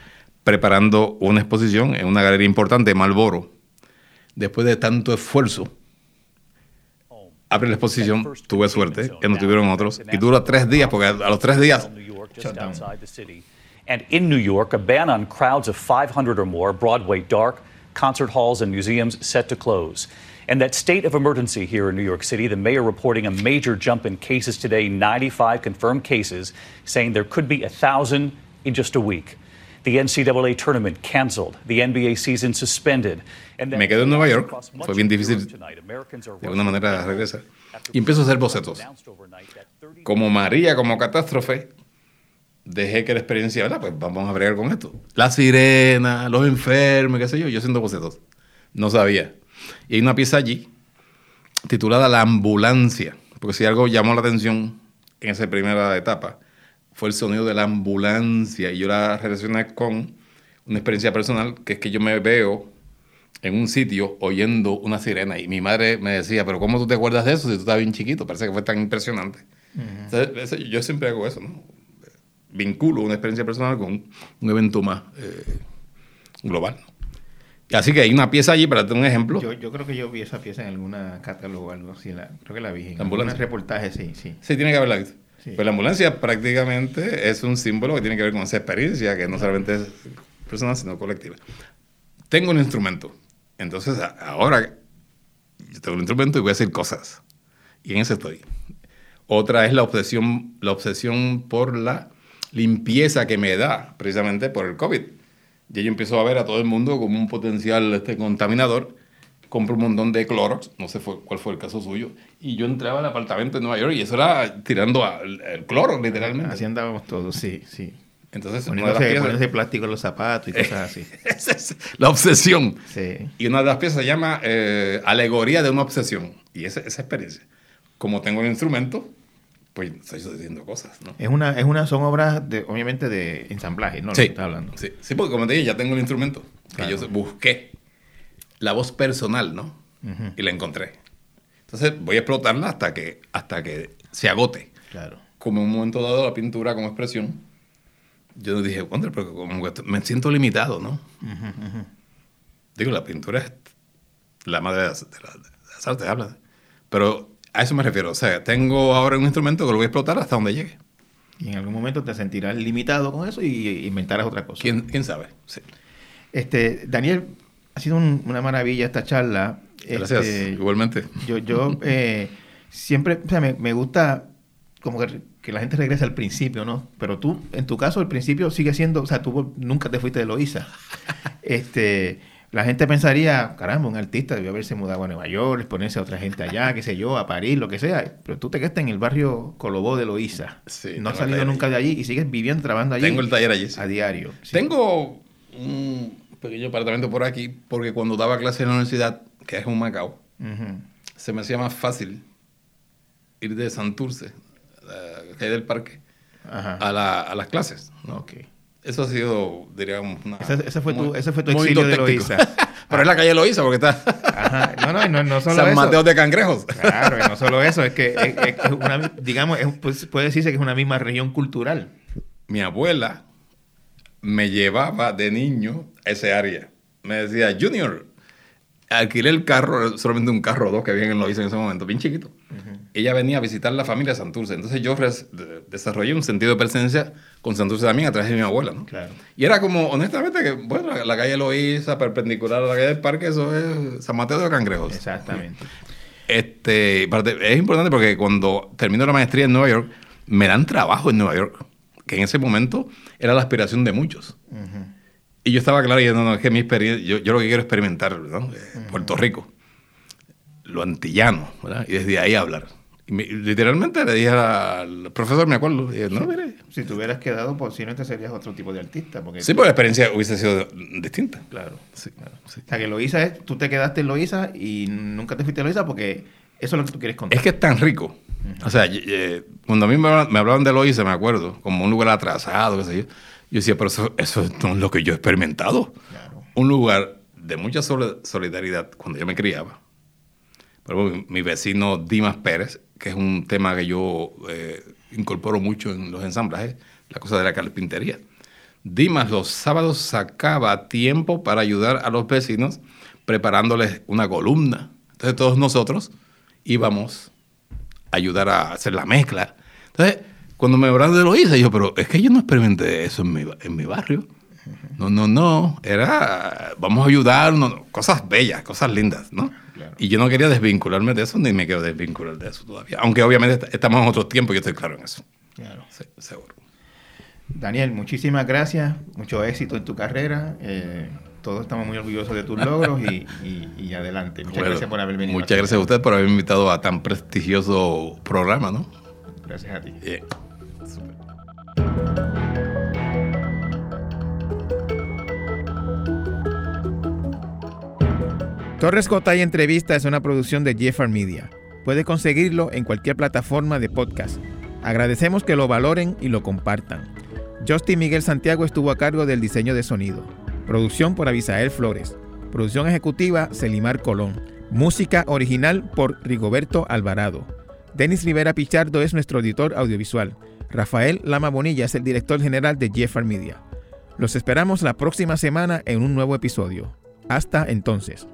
preparando una exposición en una galería importante, Malboro. Después de tanto esfuerzo, abre la exposición, tuve suerte, que no tuvieron otros, y dura tres días, porque a los tres días...
And in New York, a ban on crowds of 500 or more, Broadway dark, concert halls and museums set to close. And that state of emergency here in New York City, the mayor reporting a major jump in cases today, 95 confirmed cases, saying there could be a 1,000 in just a week. The NCAA tournament canceled, the NBA season suspended. And
Me quedé en Nueva York, fue bien difícil de alguna manera regresar. Y empiezo a hacer bocetos. Como María, como catástrofe, dejé que la experiencia, ¿verdad? Pues vamos a bregar con esto. La sirena, los enfermos, qué sé yo, yo haciendo bocetos. No sabía. Y hay una pieza allí titulada La ambulancia, porque si algo llamó la atención en esa primera etapa fue el sonido de la ambulancia y yo la relacioné con una experiencia personal que es que yo me veo en un sitio oyendo una sirena y mi madre me decía, pero ¿cómo tú te acuerdas de eso si tú estabas bien chiquito? Parece que fue tan impresionante. Entonces, yo siempre hago eso, ¿no? Vinculo una experiencia personal con un evento más eh, global. Así que hay una pieza allí, para tener un ejemplo.
Yo, yo, creo que yo vi esa pieza en alguna catálogo o algo así. La, creo que la vi. En
¿La ambulancia?
reportaje, sí, sí.
Sí, tiene que haberla visto. Sí. Pues la ambulancia prácticamente es un símbolo que tiene que ver con esa experiencia, que no solamente es personal, sino colectiva. Tengo un instrumento. Entonces, ahora yo tengo un instrumento y voy a hacer cosas. Y en eso estoy. Otra es la obsesión, la obsesión por la limpieza que me da, precisamente por el COVID. Y yo empiezo a ver a todo el mundo como un potencial este, contaminador. Compro un montón de Clorox, no sé fue, cuál fue el caso suyo. Y yo entraba al apartamento en Nueva York y eso era tirando al, el Clorox, literalmente.
Así andábamos todos, sí, sí.
Entonces,
poniéndose, poniéndose plástico en los zapatos y cosas así.
Esa es la obsesión.
Sí.
Y una de las piezas se llama eh, Alegoría de una obsesión. Y esa, esa experiencia. Como tengo el instrumento, pues estoy sucediendo cosas, ¿no?
Es una, es una, son obras de, obviamente de ensamblaje, ¿no?
Sí,
está hablando.
Sí, sí, porque como te dije, ya tengo el instrumento. Que yo busqué la voz personal, ¿no? Uh -huh. Y la encontré. Entonces voy a explotarla hasta que, hasta que se agote.
Claro.
Como en un momento dado la pintura como expresión, yo dije, Wonder, pero como que me siento limitado, ¿no?
Uh -huh, uh -huh.
Digo, la pintura es la madre de las, de las artes, habla. Pero a eso me refiero. O sea, tengo ahora un instrumento que lo voy a explotar hasta donde llegue.
Y en algún momento te sentirás limitado con eso y inventarás otra cosa.
¿Quién, quién sabe? Sí.
Este, Daniel, ha sido un, una maravilla esta charla.
Gracias,
este,
igualmente.
Yo, yo eh, siempre, o sea, me, me, gusta como que, que, la gente regrese al principio, ¿no? Pero tú, en tu caso, el principio sigue siendo, o sea, tú nunca te fuiste de Loíza. este, la gente pensaría, caramba, un artista debió haberse mudado a Nueva York, ponerse a otra gente allá, qué sé yo, a París, lo que sea. Pero tú te quedaste en el barrio Colobó de Loíza.
Sí,
no has salido nunca allí. de allí y sigues viviendo, trabajando allí.
Tengo el taller allí.
Sí. A diario.
Sí. Tengo un pequeño apartamento por aquí porque cuando daba clase en la universidad, que es un Macao, uh -huh. se me hacía más fácil ir de Santurce, la calle del parque, a, la, a, las clases. ¿no?
Okay.
Eso ha sido, diríamos, una,
ese, ese, fue tu, ese fue tu exilio de Loíza.
Pero es la calle Loíza porque está...
Ajá. No, no, no, no solo
San. Mateo de Cangrejos.
Claro, y no solo eso, es que es, es una, digamos, es, pues, puede decirse que es una misma región cultural.
Mi abuela me llevaba de niño a ese área. Me decía, Junior, alquilé el carro, solamente un carro o dos que había en Loíza en ese momento, bien chiquito. Uh -huh. Ella venía a visitar la familia de Santurce. Entonces yo desarrollé un sentido de pertenencia con Santurce también a través de mi abuela, ¿no?
Claro.
Y era como, honestamente, que, bueno, la, la calle Loíza, perpendicular a la calle del Parque, eso es San Mateo de Cangrejos.
Exactamente.
Este, es importante porque cuando termino la maestría en Nueva York, me dan trabajo en Nueva York, que en ese momento era la aspiración de muchos. Uh -huh. Y yo estaba claro, y no, no, es que mi experiencia, yo, yo lo que quiero experimentar, ¿no? Uh -huh. Puerto Rico, lo antillano, ¿verdad? Y desde ahí hablar. Y me, literalmente le dije al profesor, me acuerdo, dije, no, mire.
Si te hubieras quedado, posiblemente serías otro tipo de artista. Porque
sí, porque la experiencia hubiese sido distinta.
Claro, sí, claro. Sí. O sea, que Loíza es, tú te quedaste en Loíza y nunca te fuiste a Loíza porque eso es lo que tú quieres contar.
Es que es tan rico. O sea, eh, cuando a mí me hablaban de Loíza, me acuerdo, como un lugar atrasado, qué sé yo, Yo decía, pero eso, eso no es lo que yo he experimentado. Un lugar de mucha solidaridad cuando yo me criaba. Pero mi vecino Dimas Pérez, que es un tema que yo eh, incorporo mucho en los ensamblajes, la cosa de la carpintería. Dimas los sábados sacaba tiempo para ayudar a los vecinos preparándoles una columna. Entonces todos nosotros íbamos ayudar a hacer la mezcla. Entonces, cuando me hablaron de lo hice, yo, pero es que yo no experimenté eso en mi, en mi barrio. No, no, no. Era, vamos a ayudar, cosas bellas, cosas lindas, ¿no? Y yo no quería desvincularme de eso, ni me quiero desvincular de eso todavía. Aunque obviamente estamos en otro tiempo, yo estoy claro en eso. Claro. seguro.
Daniel, muchísimas gracias, mucho éxito en tu carrera. Eh, todos estamos muy orgullosos de tus logros y, adelante. Muchas gracias por haber venido.
Muchas gracias a usted por haberme invitado a tan prestigioso programa, ¿no?
Gracias a ti. Torres Gotay Entrevista es una producción de Jeffar Media. Puede conseguirlo en cualquier plataforma de podcast. Agradecemos que lo valoren y lo compartan. Justin Miguel Santiago estuvo a cargo del diseño de sonido. Producción por Abisael Flores. Producción ejecutiva Celimar Colón. Música original por Rigoberto Alvarado. Denis Rivera Pichardo es nuestro editor audiovisual. Rafael Lama Bonilla es el director general de Jeffar Media. Los esperamos la próxima semana en un nuevo episodio. Hasta entonces.